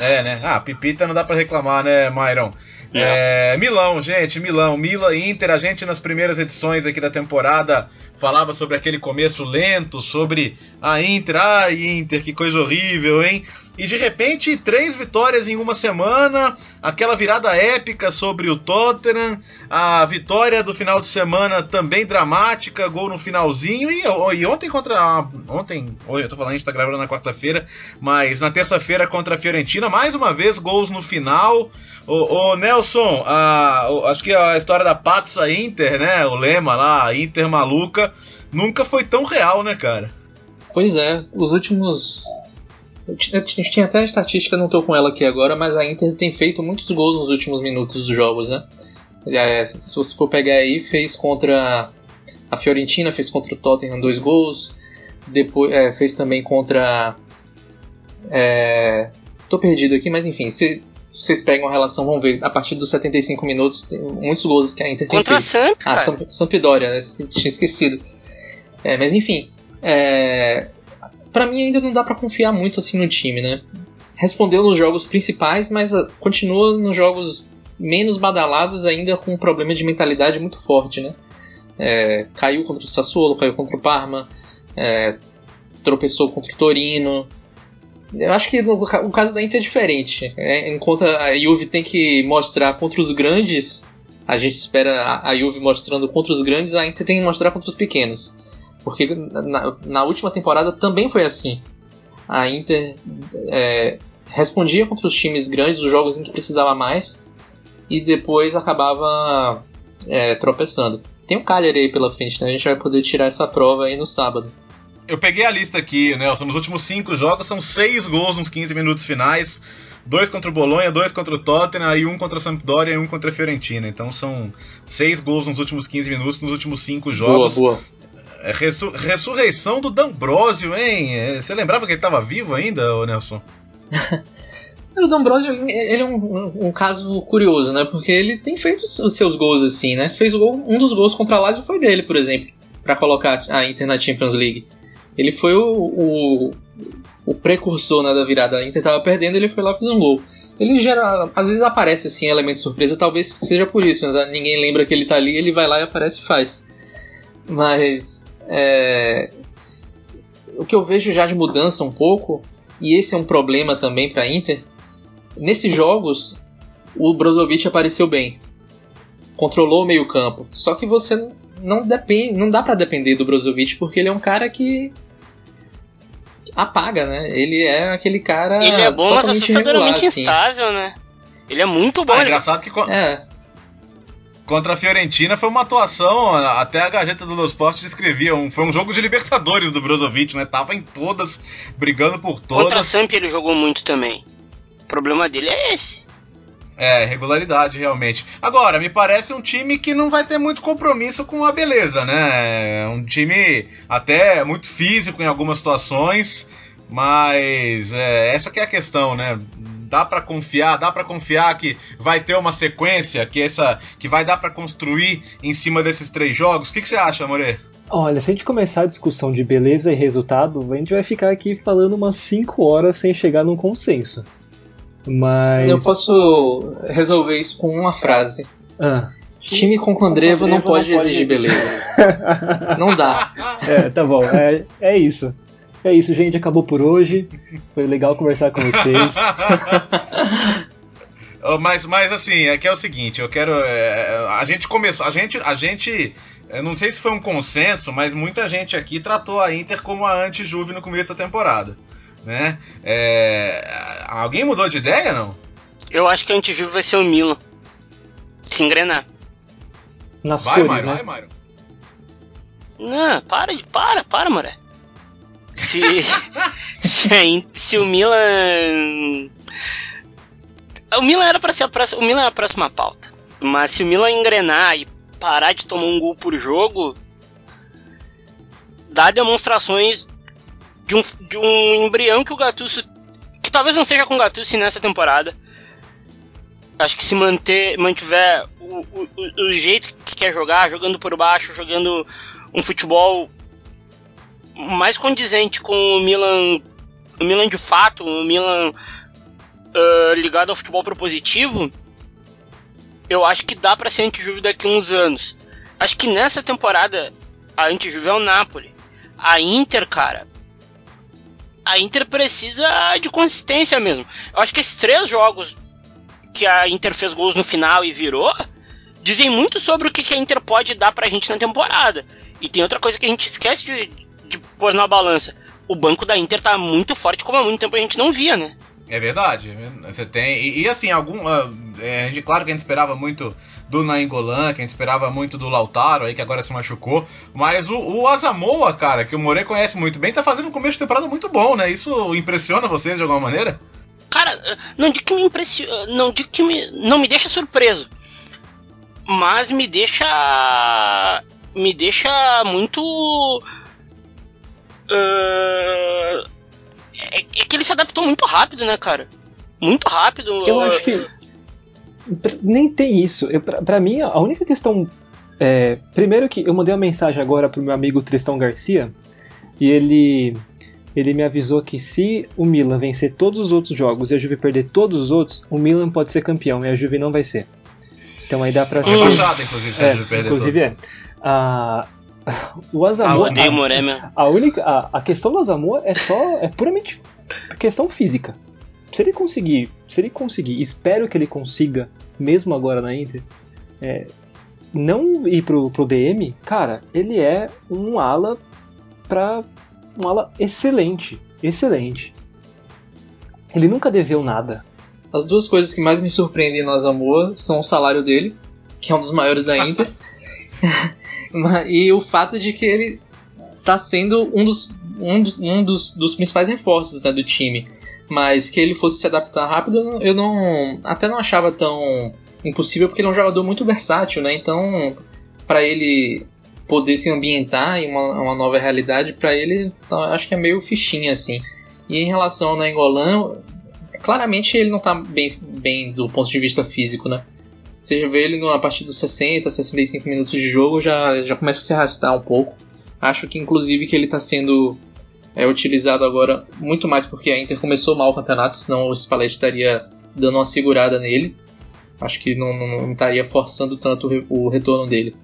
É, né? Ah, Pipita não dá pra reclamar, né, Myron? É, Milão, gente, Milão, Milan e Inter, a gente nas primeiras edições aqui da temporada falava sobre aquele começo lento, sobre a Inter, ai Inter, que coisa horrível, hein? E de repente, três vitórias em uma semana, aquela virada épica sobre o Tottenham, a vitória do final de semana também dramática, gol no finalzinho, e, e ontem contra. Ontem, hoje eu tô falando, a gente tá gravando na quarta-feira, mas na terça-feira contra a Fiorentina, mais uma vez, gols no final. Ô, ô, Nelson, a- o- acho que a história da Patsa Inter, né? O lema lá, Inter maluca, nunca foi tão real, né, cara? Pois é, os últimos. Eu ti- tinha até a estatística, não tô com ela aqui agora, mas a Inter tem feito muitos gols nos últimos minutos dos jogos, né? É, se você for pegar aí, fez contra a Fiorentina, fez contra o Tottenham dois gols, depois é, fez também contra. É, tô perdido aqui, mas enfim, se vocês pegam a relação, vão ver, a partir dos 75 minutos, tem muitos gols que a Inter tem Contra a feito. Samp, Ah. Samp- Sampdoria, né? Tinha esquecido. É, mas enfim, é, para mim ainda não dá pra confiar muito assim no time, né? Respondeu nos jogos principais, mas ah, continua nos jogos menos badalados ainda com um problema de mentalidade muito forte, né? É, caiu contra o Sassuolo, caiu contra o Parma, é, tropeçou contra o Torino. Eu acho que no, caso da Inter é diferente. É, enquanto a Juve tem que mostrar contra os grandes, a gente espera a- Juve mostrando contra os grandes, a Inter tem que mostrar contra os pequenos. Porque na, na última temporada também foi assim. A Inter é, respondia contra os times grandes, os jogos em que precisava mais, e depois acabava é, tropeçando. Tem o Cagliari aí pela frente, né? A gente vai poder tirar essa prova aí no sábado. Eu peguei a lista aqui, Nelson. Nos últimos cinco jogos são seis gols nos 15 minutos finais. Dois contra o Bolonha, dois contra o Tottenham, e um contra a Sampdoria e um contra a Fiorentina. Então são seis gols nos últimos 15 minutos nos últimos cinco jogos. Boa, boa. É, ressu- ressurreição do D'Ambrosio, hein? É, Você lembrava que ele estava vivo ainda, ô Nelson? O D'Ambrosio, ele é um, um- um caso curioso, né? Porque ele tem feito os seus gols assim, né? Fez o gol, um dos gols contra a Lazio foi dele, por exemplo, Pra colocar a Inter na Champions League. Ele foi o, o, o precursor né, da virada. A Inter tava perdendo, ele foi lá e fez um gol. Ele gera, às vezes aparece assim, elemento surpresa, talvez seja por isso, né? Ninguém lembra que ele tá ali, ele vai lá e aparece e faz. Mas é, o que eu vejo já de mudança um pouco, e esse é um problema também pra Inter, Nesses jogos, o Brozovic apareceu bem. Controlou o meio-campo. Só que você não depende, não dá pra depender do Brozovic porque ele é um cara que apaga, né? Ele é aquele cara Ele é bom, mas totalmente assustadoramente assim. instável, né? Ele é muito bom. Ah, ele- engraçado que É, contra a Fiorentina foi uma atuação, até a Gazeta do Sport descrevia, um, foi um jogo de Libertadores do Brozovic, né? Tava em todas, brigando por Contra a todas. Samp ele jogou muito também. O problema dele é esse. É, regularidade, realmente. Agora, me parece um time que não vai ter muito compromisso com a beleza, né? É Um time até muito físico em algumas situações, mas é, essa que é a questão, né? Dá pra confiar, dá pra confiar que vai ter uma sequência, que essa que vai dar pra construir em cima desses três jogos. O que, que você acha, More? Olha, se a gente começar a discussão de beleza e resultado, a gente vai ficar aqui falando umas 5 horas sem chegar num consenso. Mas. eu posso resolver isso com uma frase. Ah. Time com Candreva não pode exigir beleza. Não dá. É, tá bom. É, é isso. É isso, gente. Acabou por hoje. Foi legal conversar com vocês. Mas, mas assim, é que é o seguinte, eu quero. é, a gente começou. A gente. A gente. Eu não sei se foi um consenso, mas muita gente aqui tratou a Inter como a anti-Juve no começo da temporada. Né? É, alguém mudou de ideia, não? Eu acho que a antijuve vai ser o Milan. Se engrenar. Nas Vai, cores, Mário, né? vai, Mário. Não, para, de- para, para, Moré. Se, se, se o Milan. O Milan era para ser a próxima, o Milan é a próxima pauta. Mas se o Milan engrenar e parar de tomar um gol por jogo, dá demonstrações de um, de um embrião que o Gattuso. Que talvez não seja com o Gattuso nessa temporada. Acho que se manter, mantiver o, o, o- jeito que quer jogar, jogando por baixo, jogando um futebol mais condizente com o Milan, o Milan de fato, o Milan ah, ligado ao futebol propositivo, eu acho que dá pra ser antijuve daqui a uns anos. Acho que nessa temporada a antijuve é o Napoli. A Inter, cara, a Inter precisa de consistência mesmo. Eu acho que esses três jogos que a Inter fez gols no final e virou, dizem muito sobre o que a Inter pode dar pra gente na temporada. E tem outra coisa que a gente esquece de, de pôr na balança. O banco da Inter tá muito forte, como há muito tempo a gente não via, né? É verdade. Você tem. E, e assim, algum. ah, é, claro que a gente esperava muito do Nainggolan, que a gente esperava muito do Lautaro aí, que agora se machucou. Mas o, o Asamoah, cara, que o More conhece muito bem, tá fazendo um começo de temporada muito bom, né? Isso impressiona vocês de alguma maneira? Cara, não digo que me impressiona. Não digo que me. Não me deixa surpreso. Mas me deixa. Me deixa muito. Uh, é, é, que ele se adaptou muito rápido, né, cara? Muito rápido. Eu acho que. Nem tem isso. Pra mim, a única questão. É, primeiro que eu mandei uma mensagem agora pro meu amigo Tristão Garcia. E ele. Ele me avisou que se o Milan vencer todos os outros jogos e a Juve perder todos os outros, o Milan pode ser campeão e a Juve não vai ser. Então aí dá pra. Rebaixado, inclusive, se é, a Juve perder Inclusive todos. é. A, o Asamoah. Ah, o Moré, a, única, a, a questão do Asamoah é só. é puramente questão física. Se ele conseguir. Se ele conseguir, espero que ele consiga, mesmo agora na Inter, é, não ir pro, pro DM, cara, ele é um ala pra. um ala excelente. Excelente. Ele nunca deveu nada. As duas coisas que mais me surpreendem no Asamoah são o salário dele, que é um dos maiores da Inter, e o fato de que ele tá sendo um dos, um dos, um dos, dos principais reforços né, do time. Mas que ele fosse se adaptar rápido, eu não, até não achava tão impossível, porque ele é um jogador muito versátil, né? Então, para ele poder se ambientar em uma, uma nova realidade, para ele, então, acho que é meio fichinha assim. E em relação ao Nangolan, claramente ele não tá bem, bem do ponto de vista físico, né? Você vê ele a partir dos 60, 65 minutos de jogo, já, já começa a se arrastar um pouco. Acho que inclusive que ele está sendo é, utilizado agora muito mais porque a Inter começou mal o campeonato, senão o Spalletti estaria dando uma segurada nele. Acho que não, não, não estaria forçando tanto o retorno dele.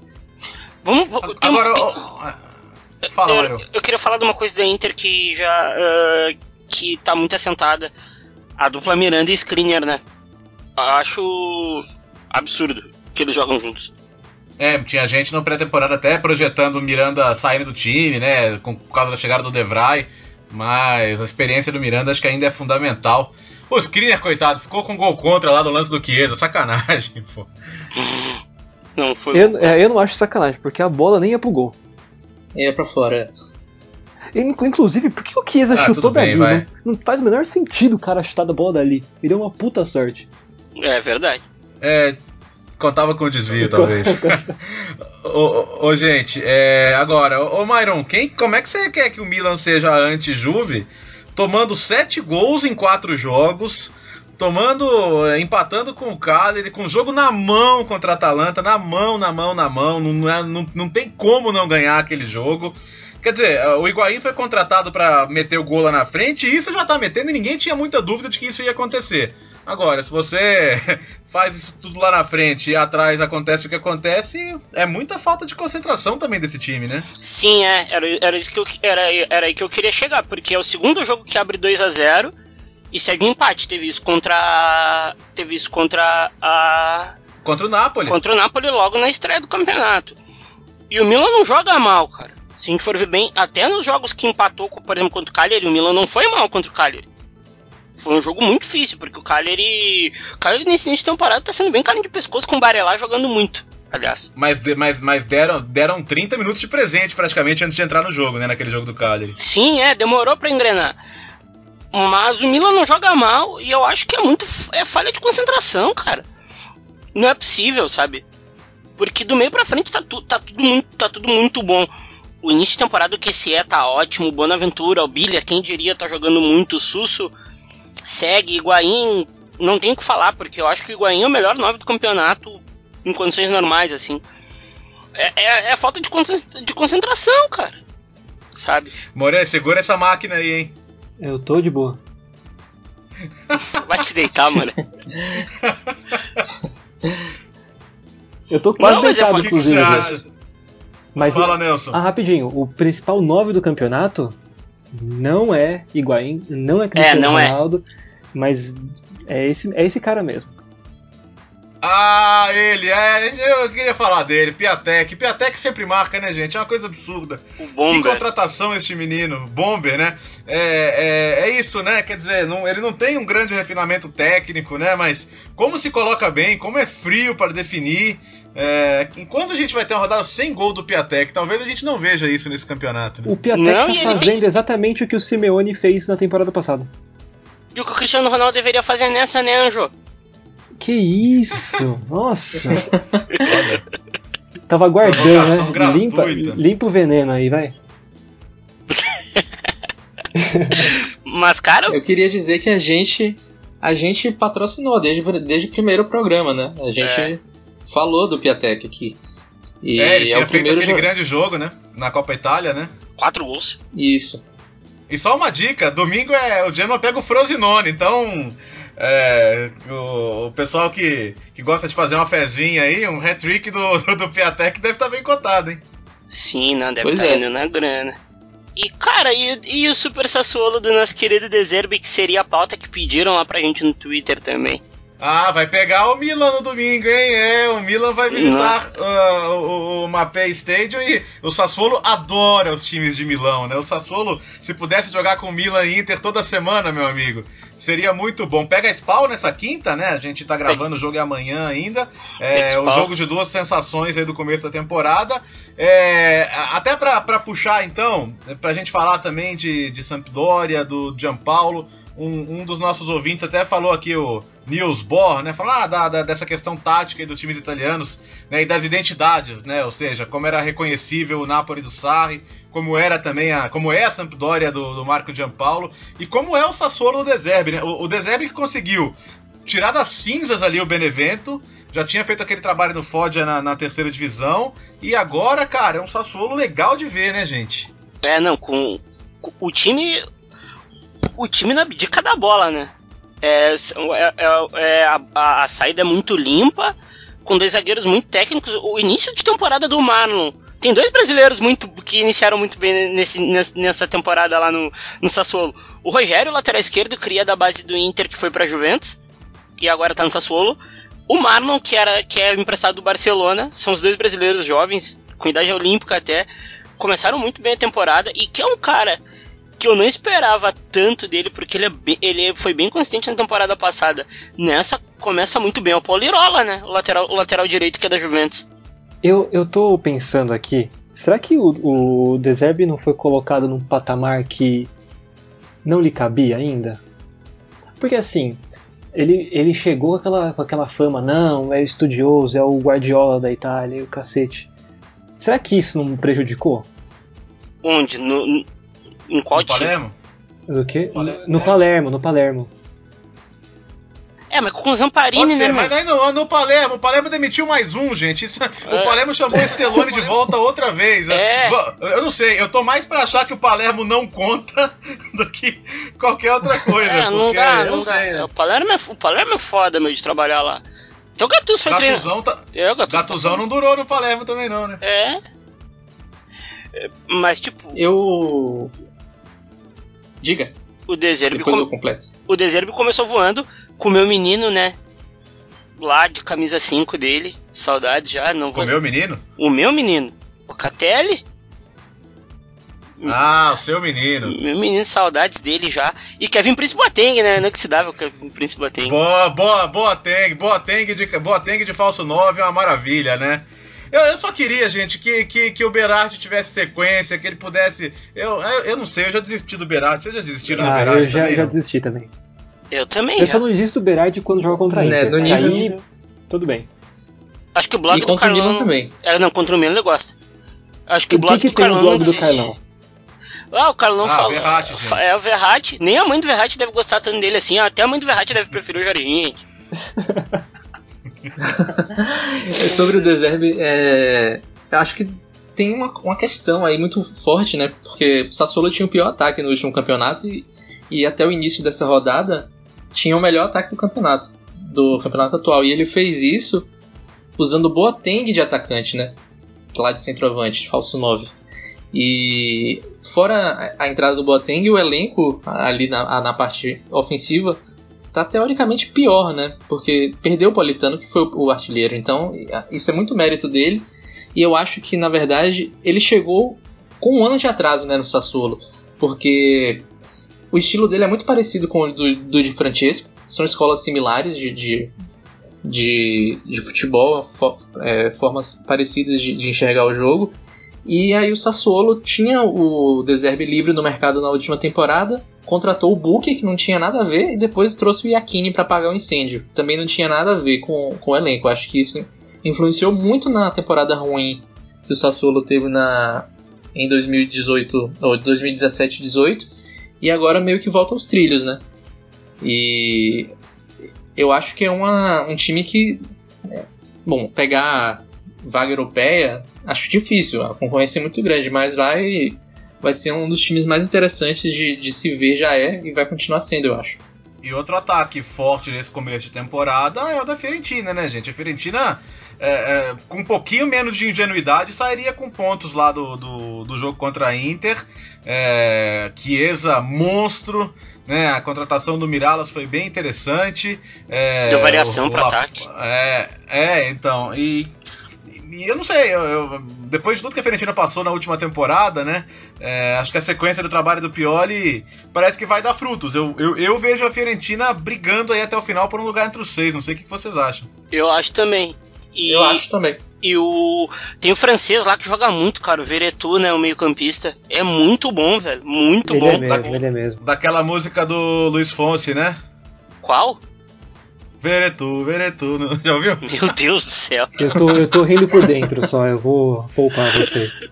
Vamos, tem, Agora, tem, fala, eu, eu queria falar de uma coisa da Inter que já uh, que tá muito assentada. A dupla Miranda e Skriniar, né? Acho absurdo que eles jogam juntos. É, tinha gente no pré-temporada até projetando o Miranda saindo do time, né? Com, por causa da chegada do Devray. Mas a experiência do Miranda acho que ainda é fundamental. O Skriniar, coitado, ficou com gol contra lá do lance do Chiesa. Sacanagem, pô. Não, foi. Eu, é, eu não acho sacanagem, porque a bola nem ia pro gol. Ia pra fora. Inclusive, por que o Chiesa Ah, chutou bem, dali? vai. Não, não faz o menor sentido o cara chutar da bola dali. Ele deu uma puta sorte. É verdade. É, contava com o desvio, talvez. ô, ô, ô, gente, é, agora, ô, ô Myron, quem, como é que você quer que o Milan seja anti-Juve, tomando sete gols em quatro jogos, tomando, é, empatando com o Cagliari, com o jogo na mão contra a Atalanta, na mão, na mão, na mão, não, é- não, não tem como não ganhar aquele jogo. Quer dizer, o Higuaín foi contratado para meter o gol lá na frente e isso já tá metendo e ninguém tinha muita dúvida de que isso ia acontecer. Agora, se você faz isso tudo lá na frente e atrás acontece o que acontece, é muita falta de concentração também desse time, né? Sim, é. Era, era isso que eu, era, era aí que eu queria chegar, porque é o segundo jogo que abre 2 a 0 e segue um empate. Teve isso contra. Teve isso contra a. Contra o Napoli. Contra o Napoli logo na estreia do campeonato. E o Milan não joga mal, cara. Se a gente for ver bem, até nos jogos que empatou, por exemplo, contra o Cagliari, o Milan não foi mal contra o Cagliari. Foi um jogo muito difícil, porque o Cagliari. O Cagliari nesse início de temporada tá sendo bem carinho de pescoço com o Barelá jogando muito, aliás. Mas, mas, mas deram, deram 30 minutos de presente praticamente antes de entrar no jogo, né? Naquele jogo do Cagliari. Sim, é, demorou pra engrenar. Mas o Milan não joga mal e eu acho que é muito. É falha de concentração, cara. Não é possível, sabe? Porque do meio pra frente tá, tu, tá, tudo, muito, tá tudo muito bom. O início de temporada do QCE tá ótimo, Bonaventura, o Bilha, quem diria, tá jogando muito, Susso segue, Higuaín, não tem o que falar, porque eu acho que o Higuaín é o melhor nove do campeonato em condições normais, assim. É, é, é falta de, concen- de concentração, cara. Sabe? Moré, segura essa máquina aí, hein? Eu tô de boa. Vai te deitar, mano. Eu tô quase Não, mas é deitado, você inclusive. Mas, Fala, Nelson. ah, rapidinho, o principal 9 do campeonato não é Higuaín, não é É, Cristiano não é. Ronaldo, mas é esse, é esse cara mesmo. Ah, ele, é, eu queria falar dele, Piatek. Piatek sempre marca, né, gente? É uma coisa absurda. O Que contratação este menino, Bomber, né? É, é, é isso, né? Quer dizer, não- ele não tem um grande refinamento técnico, né? Mas como se coloca bem, como é frio para definir. É, enquanto a gente vai ter uma rodada sem gol do Piatek, talvez a gente não veja isso nesse campeonato. Né? O Piatek Não, tá fazendo exatamente o que o Simeone fez na temporada passada. E o que o Cristiano Ronaldo deveria fazer nessa, né, Anjo? Que isso? Nossa! Tava guardando, né? Limpa, limpa o veneno aí, vai. Mas, cara, Eu queria dizer que a gente a gente patrocinou desde, desde o primeiro programa, né? A gente É. falou do Piatek aqui. E é, ele tinha o feito primeiro aquele jo- grande jogo, né? Na Copa Itália, né? quatro gols. Isso. E só uma dica, domingo é o Genoa pega o Frosinone, então é, o, o pessoal que, que gosta de fazer uma fezinha aí, um hat-trick do, do, do Piatek deve estar bem cotado, hein? Sim, não, deve estar é. indo na grana. E, cara, e, e o Super Sassuolo do nosso querido Deserbe, que seria a pauta que pediram lá pra gente no Twitter também. Ah, vai pegar o Milan no domingo, hein? É, o Milan vai visitar ah, o, o Mapei Stadium e o Sassuolo adora os times de Milão, né? O Sassuolo, se pudesse jogar com o Milan e Inter toda semana, meu amigo, seria muito bom. Pega a Spawn nessa quinta, né? A gente tá gravando o jogo é amanhã ainda. É, o jogo de duas sensações aí do começo da temporada. É, até pra, pra puxar, então, pra gente falar também de, de Sampdoria, do Gianpaulo. Um, um dos nossos ouvintes até falou aqui, o Niels Bohr, né? Falou ah, da, da- dessa questão tática dos times italianos né, e das identidades, né? Ou seja, como era reconhecível o Napoli do Sarri, como era também a, como é a Sampdoria do, do Marco Gianpaulo e como é o Sassuolo do De Zerbi, né? O, o De Zerbi que conseguiu tirar das cinzas ali o Benevento, já tinha feito aquele trabalho no Foggia na, na terceira divisão e agora, cara, é um Sassuolo legal de ver, né, gente? É, não, com, com o time. O time não abdica da bola, né? É, é- é- é, a, a- saída é muito limpa, com dois zagueiros muito técnicos. O início de temporada do Marlon. Tem dois brasileiros muito que iniciaram muito bem nesse, nessa- nessa temporada lá no, no Sassuolo. O Rogério, lateral esquerdo, cria da base do Inter, que foi pra Juventus, e agora tá no Sassuolo. O Marlon, que, era, que é emprestado do Barcelona, são os dois brasileiros jovens, com idade olímpica até, começaram muito bem a temporada e que é um cara que eu não esperava tanto dele, porque ele, é bem- ele foi bem consistente na temporada passada. Nessa, começa muito bem. É o Polirola, né? O lateral, o lateral direito que é da Juventus. Eu, eu tô pensando aqui, será que o, o Deserbe não foi colocado num patamar que não lhe cabia ainda? Porque assim, ele, ele chegou com aquela, com aquela fama, não, é estudioso, é o Guardiola da Itália e o cacete. Será que isso não prejudicou? Onde? No- em qual No time? Palermo? Do que? Palermo. No Palermo, no Palermo. É, mas com o Pode Zamparini, ser, né, mas aí no, no Palermo, o Palermo demitiu mais um, gente. Isso- É. O Palermo chamou o Estelone de volta outra vez. É. Eu não sei, eu tô mais pra achar que o Palermo não conta do que qualquer outra coisa. É, não dá, eu não dá. sei. né? O Palermo, é, o Palermo é foda, meu, de trabalhar lá. Então o Gattuso foi treinar. Gatuzão, tá... É, o Gattuso Gatuzão não durou no Palermo também, não, né? É. É, Mas, tipo, Eu. Diga, o Deserbe, depois com- o Deserbe começou voando com o meu menino, né? Lá de camisa 5 dele. Saudade já, não vou. O menino? O meu menino. O Catelli. Ah, o seu menino. Meu menino, saudades dele já. E Kevin Prince Boateng, né? Não é que se dava o Kevin Prince Boateng. Boa, boa, boa Teng, boa Teng de, boa Teng de falso 9 é uma maravilha, né? Eu, eu só queria, gente, que, que, que o Berardi tivesse sequência, que ele pudesse. Eu, eu, eu não sei, eu já desisti do Berardi. Vocês já desistiram do Ah, Berardi eu já, também? já não? desisti também. Eu também Eu já. só não desisto do Berardi quando joga contra Né, Inter. do nível- Aí, tudo bem. Acho que o blog E do o Carlão. Também. É, não, contra o Milan ele gosta. Acho que o O blog que, que do tem no Carlão blog não do desiste. Carlão? Ah, o Carlão Ah, fala. Verratti, gente. É o Verratti. Nem a mãe do Verratti deve gostar tanto dele assim. Até a mãe do Verratti deve preferir o Jorginho. É, Sobre o Deserbe, é, eu acho que tem uma, uma questão aí muito forte, né? Porque o Sassuolo tinha o pior ataque no último campeonato e, e até o início dessa rodada tinha o melhor ataque do campeonato, do campeonato atual. E ele fez isso usando Boateng de atacante, né? Lá de centroavante, de falso 9. E fora a a entrada do Boateng, o elenco ali na, na parte ofensiva tá teoricamente pior, né? Porque perdeu o Politano, que foi o, o artilheiro. Então, isso é muito mérito dele. E eu acho que, na verdade, ele chegou com um ano de atraso né, no Sassuolo. Porque o estilo dele é muito parecido com o do, do de Francesco. São escolas similares de, de, de, de futebol, fo- é, formas parecidas de, de enxergar o jogo. E aí o Sassuolo tinha o Deserbe livre no mercado na última temporada, contratou o Booker, que não tinha nada a ver, e depois trouxe o Iacchini para apagar o incêndio. Também não tinha nada a ver com, com o elenco. Acho que isso influenciou muito na temporada ruim que o Sassuolo teve na, em 2018 ou 2017-18. e agora meio que volta aos trilhos, né? E eu acho que é uma, um time que, é, bom, pegar vaga europeia acho difícil, a concorrência é muito grande, mas vai vai ser um dos times mais interessantes de, de se ver, já é, e vai continuar sendo, eu acho. E outro ataque forte nesse começo de temporada é o da Fiorentina, né, gente? A Fiorentina, é, é, com um pouquinho menos de ingenuidade, sairia com pontos lá do, do, do jogo contra a Inter. É, Chiesa, monstro. Né, a contratação do Miralas foi bem interessante. É, Deu variação para ataque. É, é, então. E e eu não sei, eu, eu, depois de tudo que a Fiorentina passou na última temporada, né? É, acho que a sequência do trabalho do Pioli parece que vai dar frutos. Eu, eu, eu, vejo a Fiorentina brigando aí até o final por um lugar entre os seis. Não sei o que vocês acham. Eu acho também. E, eu acho também. E o. Tem o francês lá que joga muito, cara. O Veretu, né? O meio-campista. É muito bom, velho. Muito ele bom. É mesmo, da, ele é mesmo. Daquela música do Luiz Fonse, né? Qual? Veretu, Veretu, já ouviu? Meu Deus do céu. Eu tô, eu tô rindo por dentro só, eu vou poupar vocês.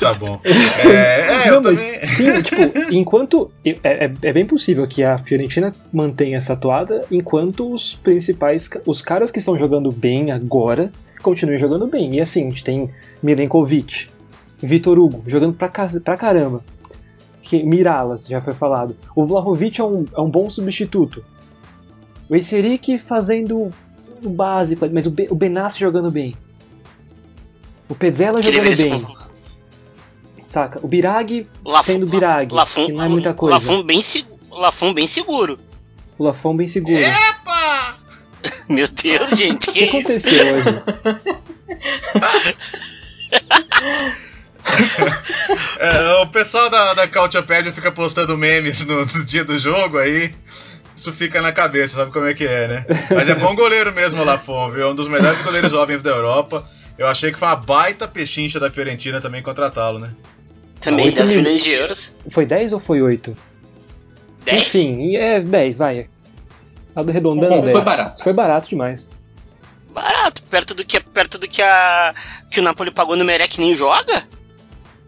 Tá bom. É, é Não, mas também... sim, tipo, enquanto. É, é, é, bem possível que a Fiorentina mantenha essa toada enquanto os principais. Os caras que estão jogando bem agora continuem jogando bem. E assim, a gente tem Milenkovic, Vitor Hugo jogando pra, pra caramba. Que, Miralas, já foi falado. O Vlahovic é um, é um bom substituto. O Eiseric fazendo o básico, mas o, Be o Benassi jogando bem. O Pezzella jogando bem. Saca? O Birag sendo Birag, Lafon, que não é muita coisa. Lafon bem, Lafon bem seguro. O Lafon bem seguro. Epa! Meu Deus, gente, que, que aconteceu hoje? é, o pessoal da, da Cautiopédia fica postando memes no, no dia do jogo aí isso fica na cabeça, sabe como é que é, né? Mas é bom goleiro mesmo, o Lafon, viu? É um dos melhores goleiros jovens da Europa. Eu achei que foi uma baita pechincha da Fiorentina também contratá-lo, né? Também 10 milhões de euros. Foi 10 ou foi 8? 10? Enfim, é 10, vai. Arredondando Bom, 10. Foi barato. Foi barato demais. Barato, perto do que perto do que a que o Napoli pagou no Merec nem joga.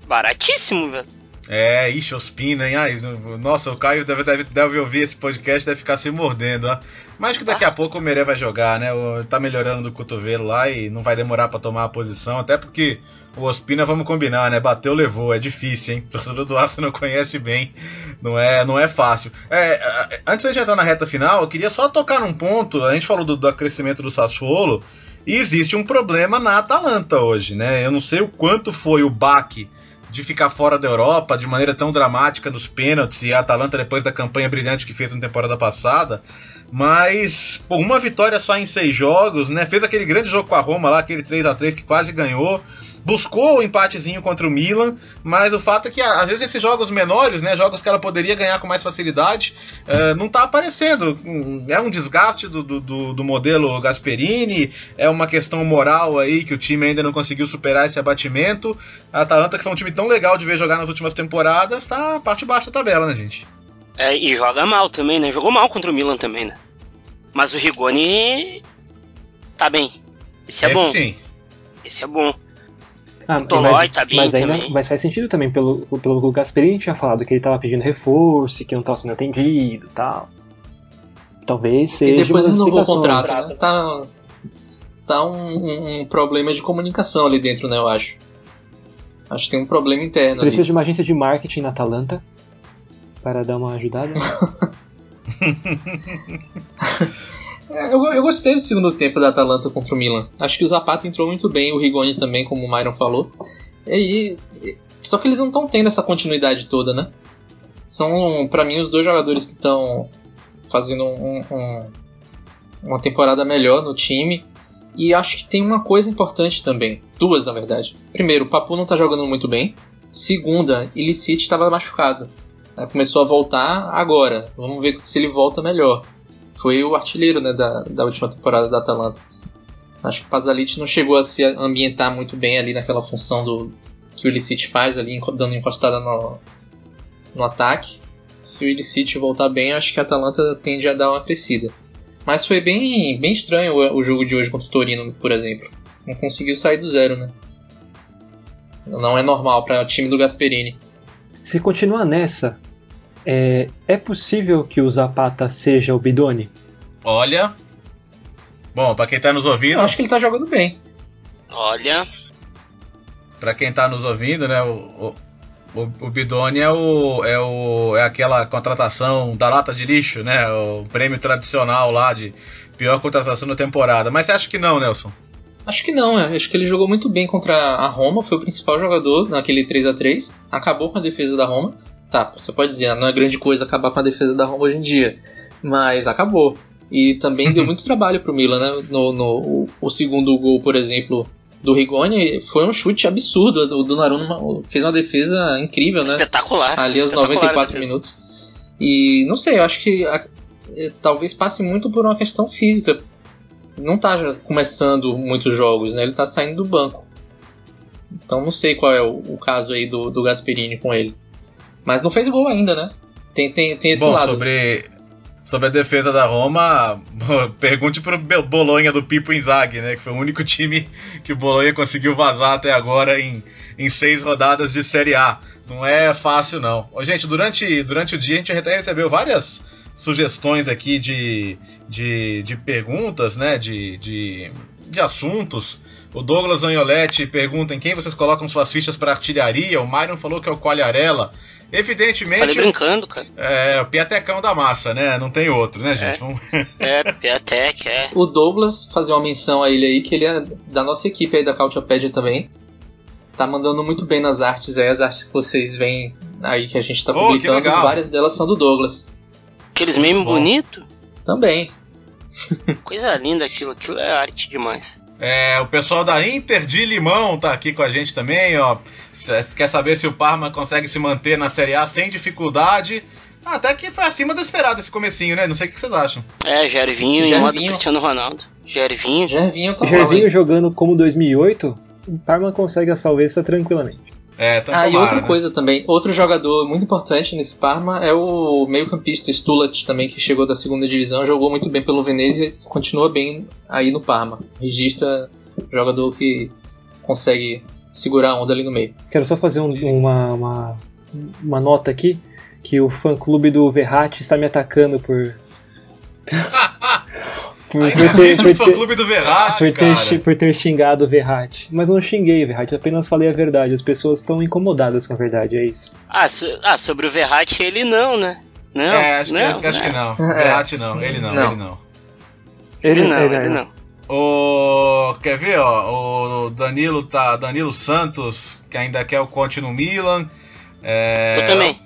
Baratíssimo, velho. É, ixi, Ospina, hein? Ai, nossa, o Caio deve, deve, deve ouvir esse podcast deve ficar se mordendo, ó. Mas que daqui a pouco o Meré vai jogar, né? O, tá melhorando do cotovelo lá e não vai demorar para tomar a posição, até porque o Ospina, vamos combinar, né? Bateu, levou, é difícil, hein? O torcedor do Arsenal conhece bem, não é, não é fácil. É, antes de entrar na reta final, eu queria só tocar num ponto, a gente falou do, do crescimento do Sassuolo, e existe um problema na Atalanta hoje, né? Eu não sei o quanto foi o baque de ficar fora da Europa de maneira tão dramática nos pênaltis e a Atalanta depois da campanha brilhante que fez na temporada passada. Mas por uma vitória só em seis jogos, né? Fez aquele grande jogo com a Roma lá, aquele 3 a 3 que quase ganhou buscou o empatezinho contra o Milan, mas o fato é que às vezes esses jogos menores, né, jogos que ela poderia ganhar com mais facilidade, uh, não está aparecendo. É um desgaste do, do, do, modelo Gasperini, é uma questão moral aí que o time ainda não conseguiu superar esse abatimento. A Atalanta, que foi um time tão legal de ver jogar nas últimas temporadas, está parte baixa da tabela, né, gente? É, e joga mal também, né? Jogou mal contra o Milan também, né? Mas o Rigoni tá bem. Esse é, é bom. Sim. Esse é bom. Ah, mas, tá bem mas, ainda, mas faz sentido também, pelo, pelo que o Gasperini tinha falado, que ele tava pedindo reforço, que não tava sendo atendido e tal. Talvez seja. E depois resolveu o contrato. Né? Tá, tá um, um, problema de comunicação ali dentro, né, eu acho. Acho que tem um problema interno. Precisa ali. de uma agência de marketing na Atalanta para dar uma ajudada. É, eu, eu gostei do segundo tempo da Atalanta contra o Milan. Acho que o Zapata entrou muito bem, o Rigoni também, como o Myron falou. E, só que eles não estão tendo essa continuidade toda, né? São, para mim, os dois jogadores que estão fazendo um, um, uma temporada melhor no time. E acho que tem uma coisa importante também. Duas, na verdade. Primeiro, o Papu não tá jogando muito bem. Segunda, Illicit estava machucado. Começou a voltar agora. Vamos ver se ele volta melhor foi o artilheiro né, da, da última temporada da Atalanta. Acho que o Pasalic não chegou a se ambientar muito bem ali naquela função do que o Illicit faz ali, dando encostada no, no ataque. Se o Illicit voltar bem, acho que a Atalanta tende a dar uma crescida. Mas foi bem, bem estranho o, o jogo de hoje contra o Torino, por exemplo. Não conseguiu sair do zero, né? Não é normal para o time do Gasperini. Se continuar nessa, é, é possível que o Zapata seja o Bidoni? Olha. Bom, pra quem tá nos ouvindo. Eu acho que ele tá jogando bem. Olha. Pra quem tá nos ouvindo, né? O, o, o Bidoni é o, é o. É aquela contratação da lata de lixo, né? O prêmio tradicional lá de pior contratação da temporada. Mas você acha que não, Nelson? Acho que não, é. acho que ele jogou muito bem contra a Roma, foi o principal jogador naquele 3 a 3 acabou com a defesa da Roma. Tá, você pode dizer, não é grande coisa acabar com a defesa da Roma hoje em dia, mas acabou. E também deu muito trabalho pro Milan, né? No, no o, o, segundo gol, por exemplo, do Rigoni foi um chute absurdo. O Donnarumma fez uma defesa incrível, né? Espetacular. Ali aos 94 minutos. E não sei, eu acho que a, é, talvez passe muito por uma questão física. Não tá começando muitos jogos, né? Ele tá saindo do banco. Então não sei qual é o, o caso aí do, do Gasperini com ele. Mas não fez gol ainda, né? Tem, tem, tem esse Bom, lado. Sobre, sobre a defesa da Roma, pergunte pro Bolonha do Pipo Inzaghi, né? Que foi o único time que o Bolonha conseguiu vazar até agora em, em seis rodadas de Série A. Não é fácil, não. Ô, gente, durante, durante o dia a gente até recebeu várias sugestões aqui de, de, de perguntas, né? De, de, de assuntos. O Douglas Anholetti pergunta em quem vocês colocam suas fichas para artilharia. O Myron falou que é o Qualharela. Evidentemente. Falei brincando, cara. É, o Piatecão da massa, né? Não tem outro, né, gente? É, é Piatec, é. O Douglas, fazer uma menção a ele aí, que ele é da nossa equipe aí da Cautiopédia também. Tá mandando muito bem nas artes aí, as artes que vocês veem aí que a gente tá publicando. Oh, várias delas são do Douglas. Aqueles memes bonitos? Também. Coisa linda aquilo, aquilo é arte demais. É, o pessoal da Inter de Limão tá aqui com a gente também, ó. Quer saber se o Parma consegue se manter na Série A sem dificuldade? Até que foi acima do esperado esse comecinho, né? Não sei o que vocês acham. É, Gervinho, Gervinho. em modo Cristiano Ronaldo. Gervinho. Gervinho, tá Gervinho jogando como 2008, o Parma consegue a salveça tranquilamente. É, então ah, tomara, e outra né? coisa também, outro jogador muito importante nesse Parma é o meio-campista Stulat também, que chegou da segunda divisão, jogou muito bem pelo Venezia e continua bem aí no Parma. Registra jogador que consegue segurar a onda ali no meio. Quero só fazer um, uma, uma, uma nota aqui, que o fã-clube do Verratti está me atacando por... Por, por, ter, por, ter, clube do Verratti, por, ter, por ter xingado o Verratti. Mas não xinguei o Verratti, apenas falei a verdade. As pessoas estão incomodadas com a verdade, é isso. Ah, so, ah sobre o Verratti, ele não, né? Não, é, acho, não, que, acho que não. O Verratti não, ele não, não. ele não. Ele não, ele, ele não. O, quer ver, ó, o Danilo tá, Danilo Santos, que ainda quer o Conte no Milan. É, eu também.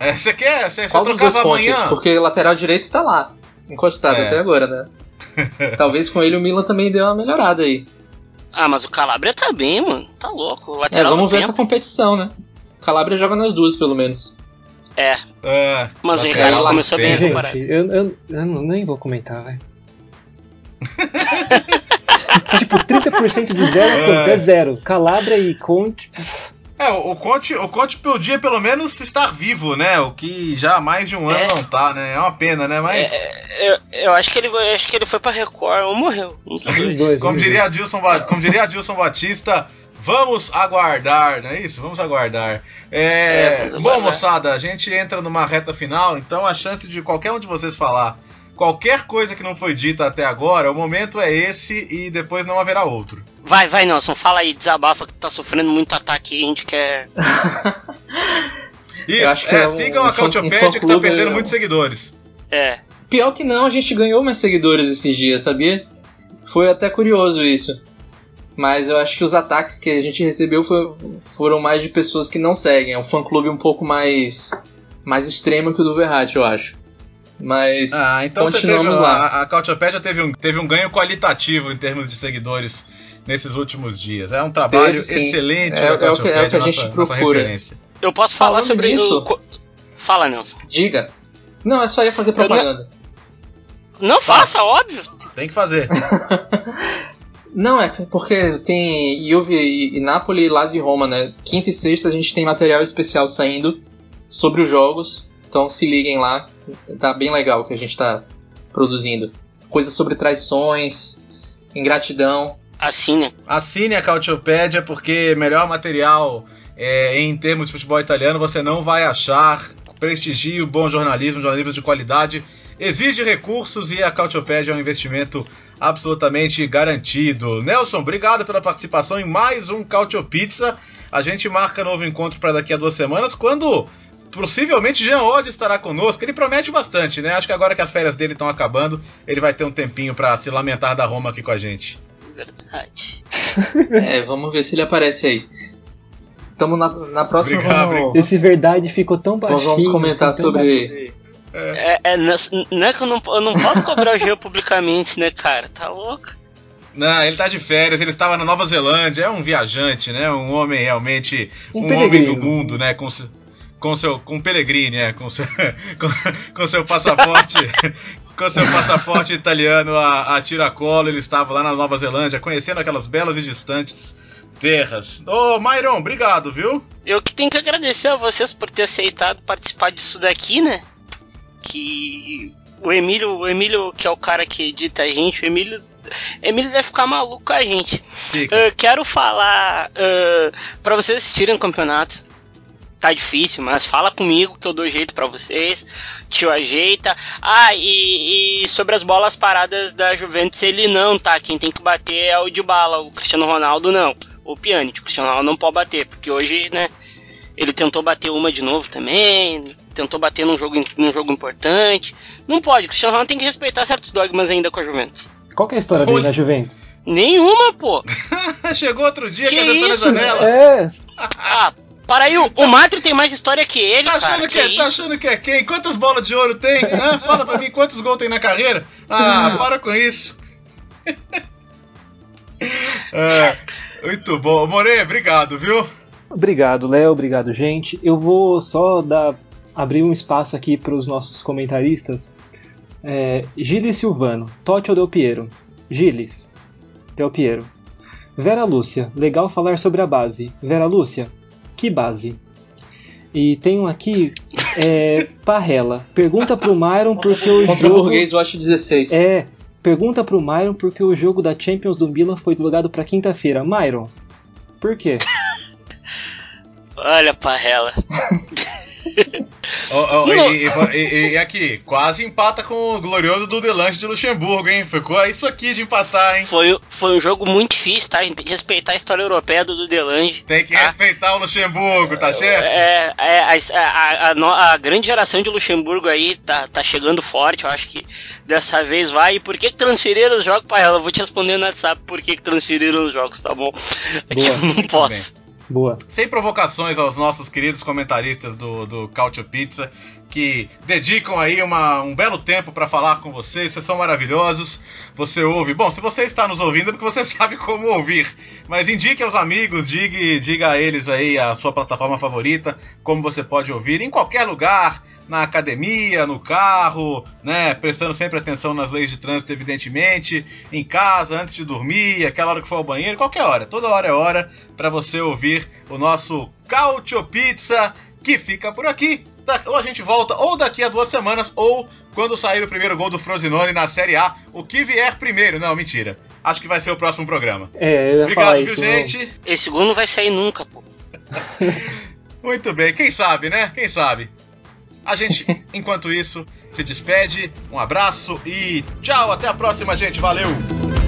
É, você quer? Você, Qual você dos dois amanhã? Contes? Porque o lateral direito tá lá, encostado É. até agora, né? Talvez com ele o Milan também deu uma melhorada aí. Ah, mas o Calabria tá bem, mano. Tá louco. O É, lateral vamos do ver tempo. essa competição, né? O Calabria joga nas duas, pelo menos. É, É, Mas o do começou bem a eu, eu, eu não- nem vou comentar, velho. tipo, 30% de zero é quanto? É zero. Calabria e Conte. É, o o Conte, o Conte podia pelo menos estar vivo, né? O que já há mais de um ano É. não tá, né? É uma pena, né? Mas, eu, eu acho que ele eu acho que ele foi pra Record ou morreu. Dois. como os diria Adilson, como diria Adilson Batista, vamos aguardar, não é isso? Vamos aguardar. É, É, vamos bom, aguardar. moçada, a gente entra numa reta final, então a chance de qualquer um de vocês falar qualquer coisa que não foi dita até agora, o momento é esse e depois não haverá outro. Vai, vai, Nelson, fala aí, desabafa que tá sofrendo muito ataque e a gente quer. Isso, acho que é, é um- sigam um a Cautiopédia um que tá perdendo é um- muitos seguidores. É. Pior que não, a gente ganhou mais seguidores esses dias, sabia? Foi até curioso isso. Mas eu acho que os ataques que a gente recebeu foi- foram mais de pessoas que não seguem. É um fã-clube um pouco mais, mais extremo que o do Verratti, eu acho. Mas Ah, então teve, continuamos lá. a, a Cautiopédia teve um, teve um ganho qualitativo em termos de seguidores nesses últimos dias. É um trabalho Teve, excelente É- é o que- é o que a gente nossa- nossa procura. referência. Eu posso falar Falando sobre nisso- o. Fala, Nelson. Diga. Não, é só ia fazer propaganda. Não faça, óbvio. Tem que fazer. Não, é porque tem Juve e, e Napoli, Lazio e Roma, né? Quinta e sexta a gente tem material especial saindo sobre os jogos. Então se liguem lá, tá bem legal o que a gente tá produzindo. Coisas sobre traições, ingratidão. Assine. Assine a Cautiopédia, porque melhor material é, em termos de futebol italiano você não vai achar. Prestigio, bom jornalismo, jornalismo de qualidade. Exige recursos e a Cautiopédia é um investimento absolutamente garantido. Nelson, obrigado pela participação em mais um Cautio Pizza. A gente marca novo encontro para daqui a duas semanas, quando possivelmente Jean Oddi estará conosco. Ele promete bastante, né? Acho que agora que as férias dele estão acabando, ele vai ter um tempinho para se lamentar da Roma aqui com a gente. Verdade. é, vamos ver se ele aparece aí. Tamo na, na próxima. Obrigado, vamos, Esse verdade ficou tão baixinho. vamos comentar assim, tão sobre. É, é, não não é que eu não, eu não posso cobrar o Geo publicamente, né, cara? Tá louco? Não, ele tá de férias, ele estava na Nova Zelândia, é um viajante, né? Um homem realmente. Um Um, homem do mundo, né? Com, com seu. Com Pellegrini, é, com seu, com, com seu passaporte. com seu passaporte italiano a, a tiracolo, ele estava lá na Nova Zelândia, conhecendo aquelas belas e distantes terras. Ô, Myron, obrigado, viu? Eu que tenho que agradecer a vocês por ter aceitado participar disso daqui, né? Que o Emílio, o Emílio, que é o cara que edita a gente, o Emílio. Emílio deve ficar maluco com a gente. Eu quero falar uh, para vocês assistirem o campeonato. Tá difícil, mas fala comigo que eu dou jeito pra vocês. Tio ajeita. Ah, e, e sobre as bolas paradas da Juventus, ele não, tá? Quem tem que bater é o de bala, o Cristiano Ronaldo não. O Pjanic, o Cristiano Ronaldo não pode bater, porque hoje, né, ele tentou bater uma de novo também, tentou bater num jogo, num jogo importante. Não pode, o Cristiano Ronaldo tem que respeitar certos dogmas ainda com a Juventus. Qual que é a história dele na Juventus? Nenhuma, pô. Chegou outro dia Que que a isso, janela. É, Ah, para aí, o, o Matri tem mais história que ele, Tá achando, cara. que, Que é, tá achando que é quem? Quantas bolas de ouro tem? Hã? Fala pra mim, quantos gols tem na carreira? Ah, para com isso. Ah, muito bom. More, obrigado, viu? Obrigado, Léo. Obrigado, gente. Eu vou só dar, abrir um espaço aqui para os nossos comentaristas. É, Gilles Silvano, Totti ou Del Piero? Gilles, Del Piero. Vera Lúcia, legal falar sobre a base. Vera Lúcia, que base? E tem um aqui, é, Parrela. Pergunta pro Myron porque o Contra o jogo... Burguês Watch 16. É, pergunta pro Myron porque o jogo da Champions do Milan foi deslogado pra quinta-feira. Myron, por quê? Olha, Parrela. Ó, Não. e, e- e- aqui, quase empata com o glorioso do Delange de Luxemburgo, hein? Ficou isso aqui de empatar, hein? Foi, foi um jogo muito difícil, tá? A gente tem que respeitar a história europeia do Dudelange. Tem que tá? respeitar o Luxemburgo, tá certo? É, é, a, a- a no- a grande geração de Luxemburgo aí tá, tá chegando forte, eu acho que dessa vez vai. E por que, transferiram os jogos, Parrela? Eu vou te responder no WhatsApp por que, transferiram os jogos, tá bom? É que Boa. eu não posso. Boa. Sem provocações aos nossos queridos comentaristas do, do Pizza, que dedicam aí uma- um belo tempo para falar com vocês, vocês são maravilhosos. Você ouve. Bom, se você está nos ouvindo é porque você sabe como ouvir. Mas indique aos amigos, diga, diga a eles aí a sua plataforma favorita, como você pode ouvir em qualquer lugar, na academia, no carro, né? Prestando sempre atenção nas leis de trânsito, evidentemente, em casa, antes de dormir, aquela hora que for ao banheiro, qualquer hora. Toda hora é hora para você ouvir o nosso Cautio Pizza, que fica por aqui. Da- Ou a gente volta ou daqui a duas semanas, ou quando sair o primeiro gol do Frosinone na Série A, o que vier primeiro. Não, mentira. Acho que vai ser o próximo programa. É, eu ia falar Obrigado, viu, isso. não- gente? Esse gol não vai sair nunca, pô. Muito bem, quem sabe, né? Quem sabe? A gente, enquanto isso, se despede. Um abraço e tchau, até a próxima, gente. Valeu!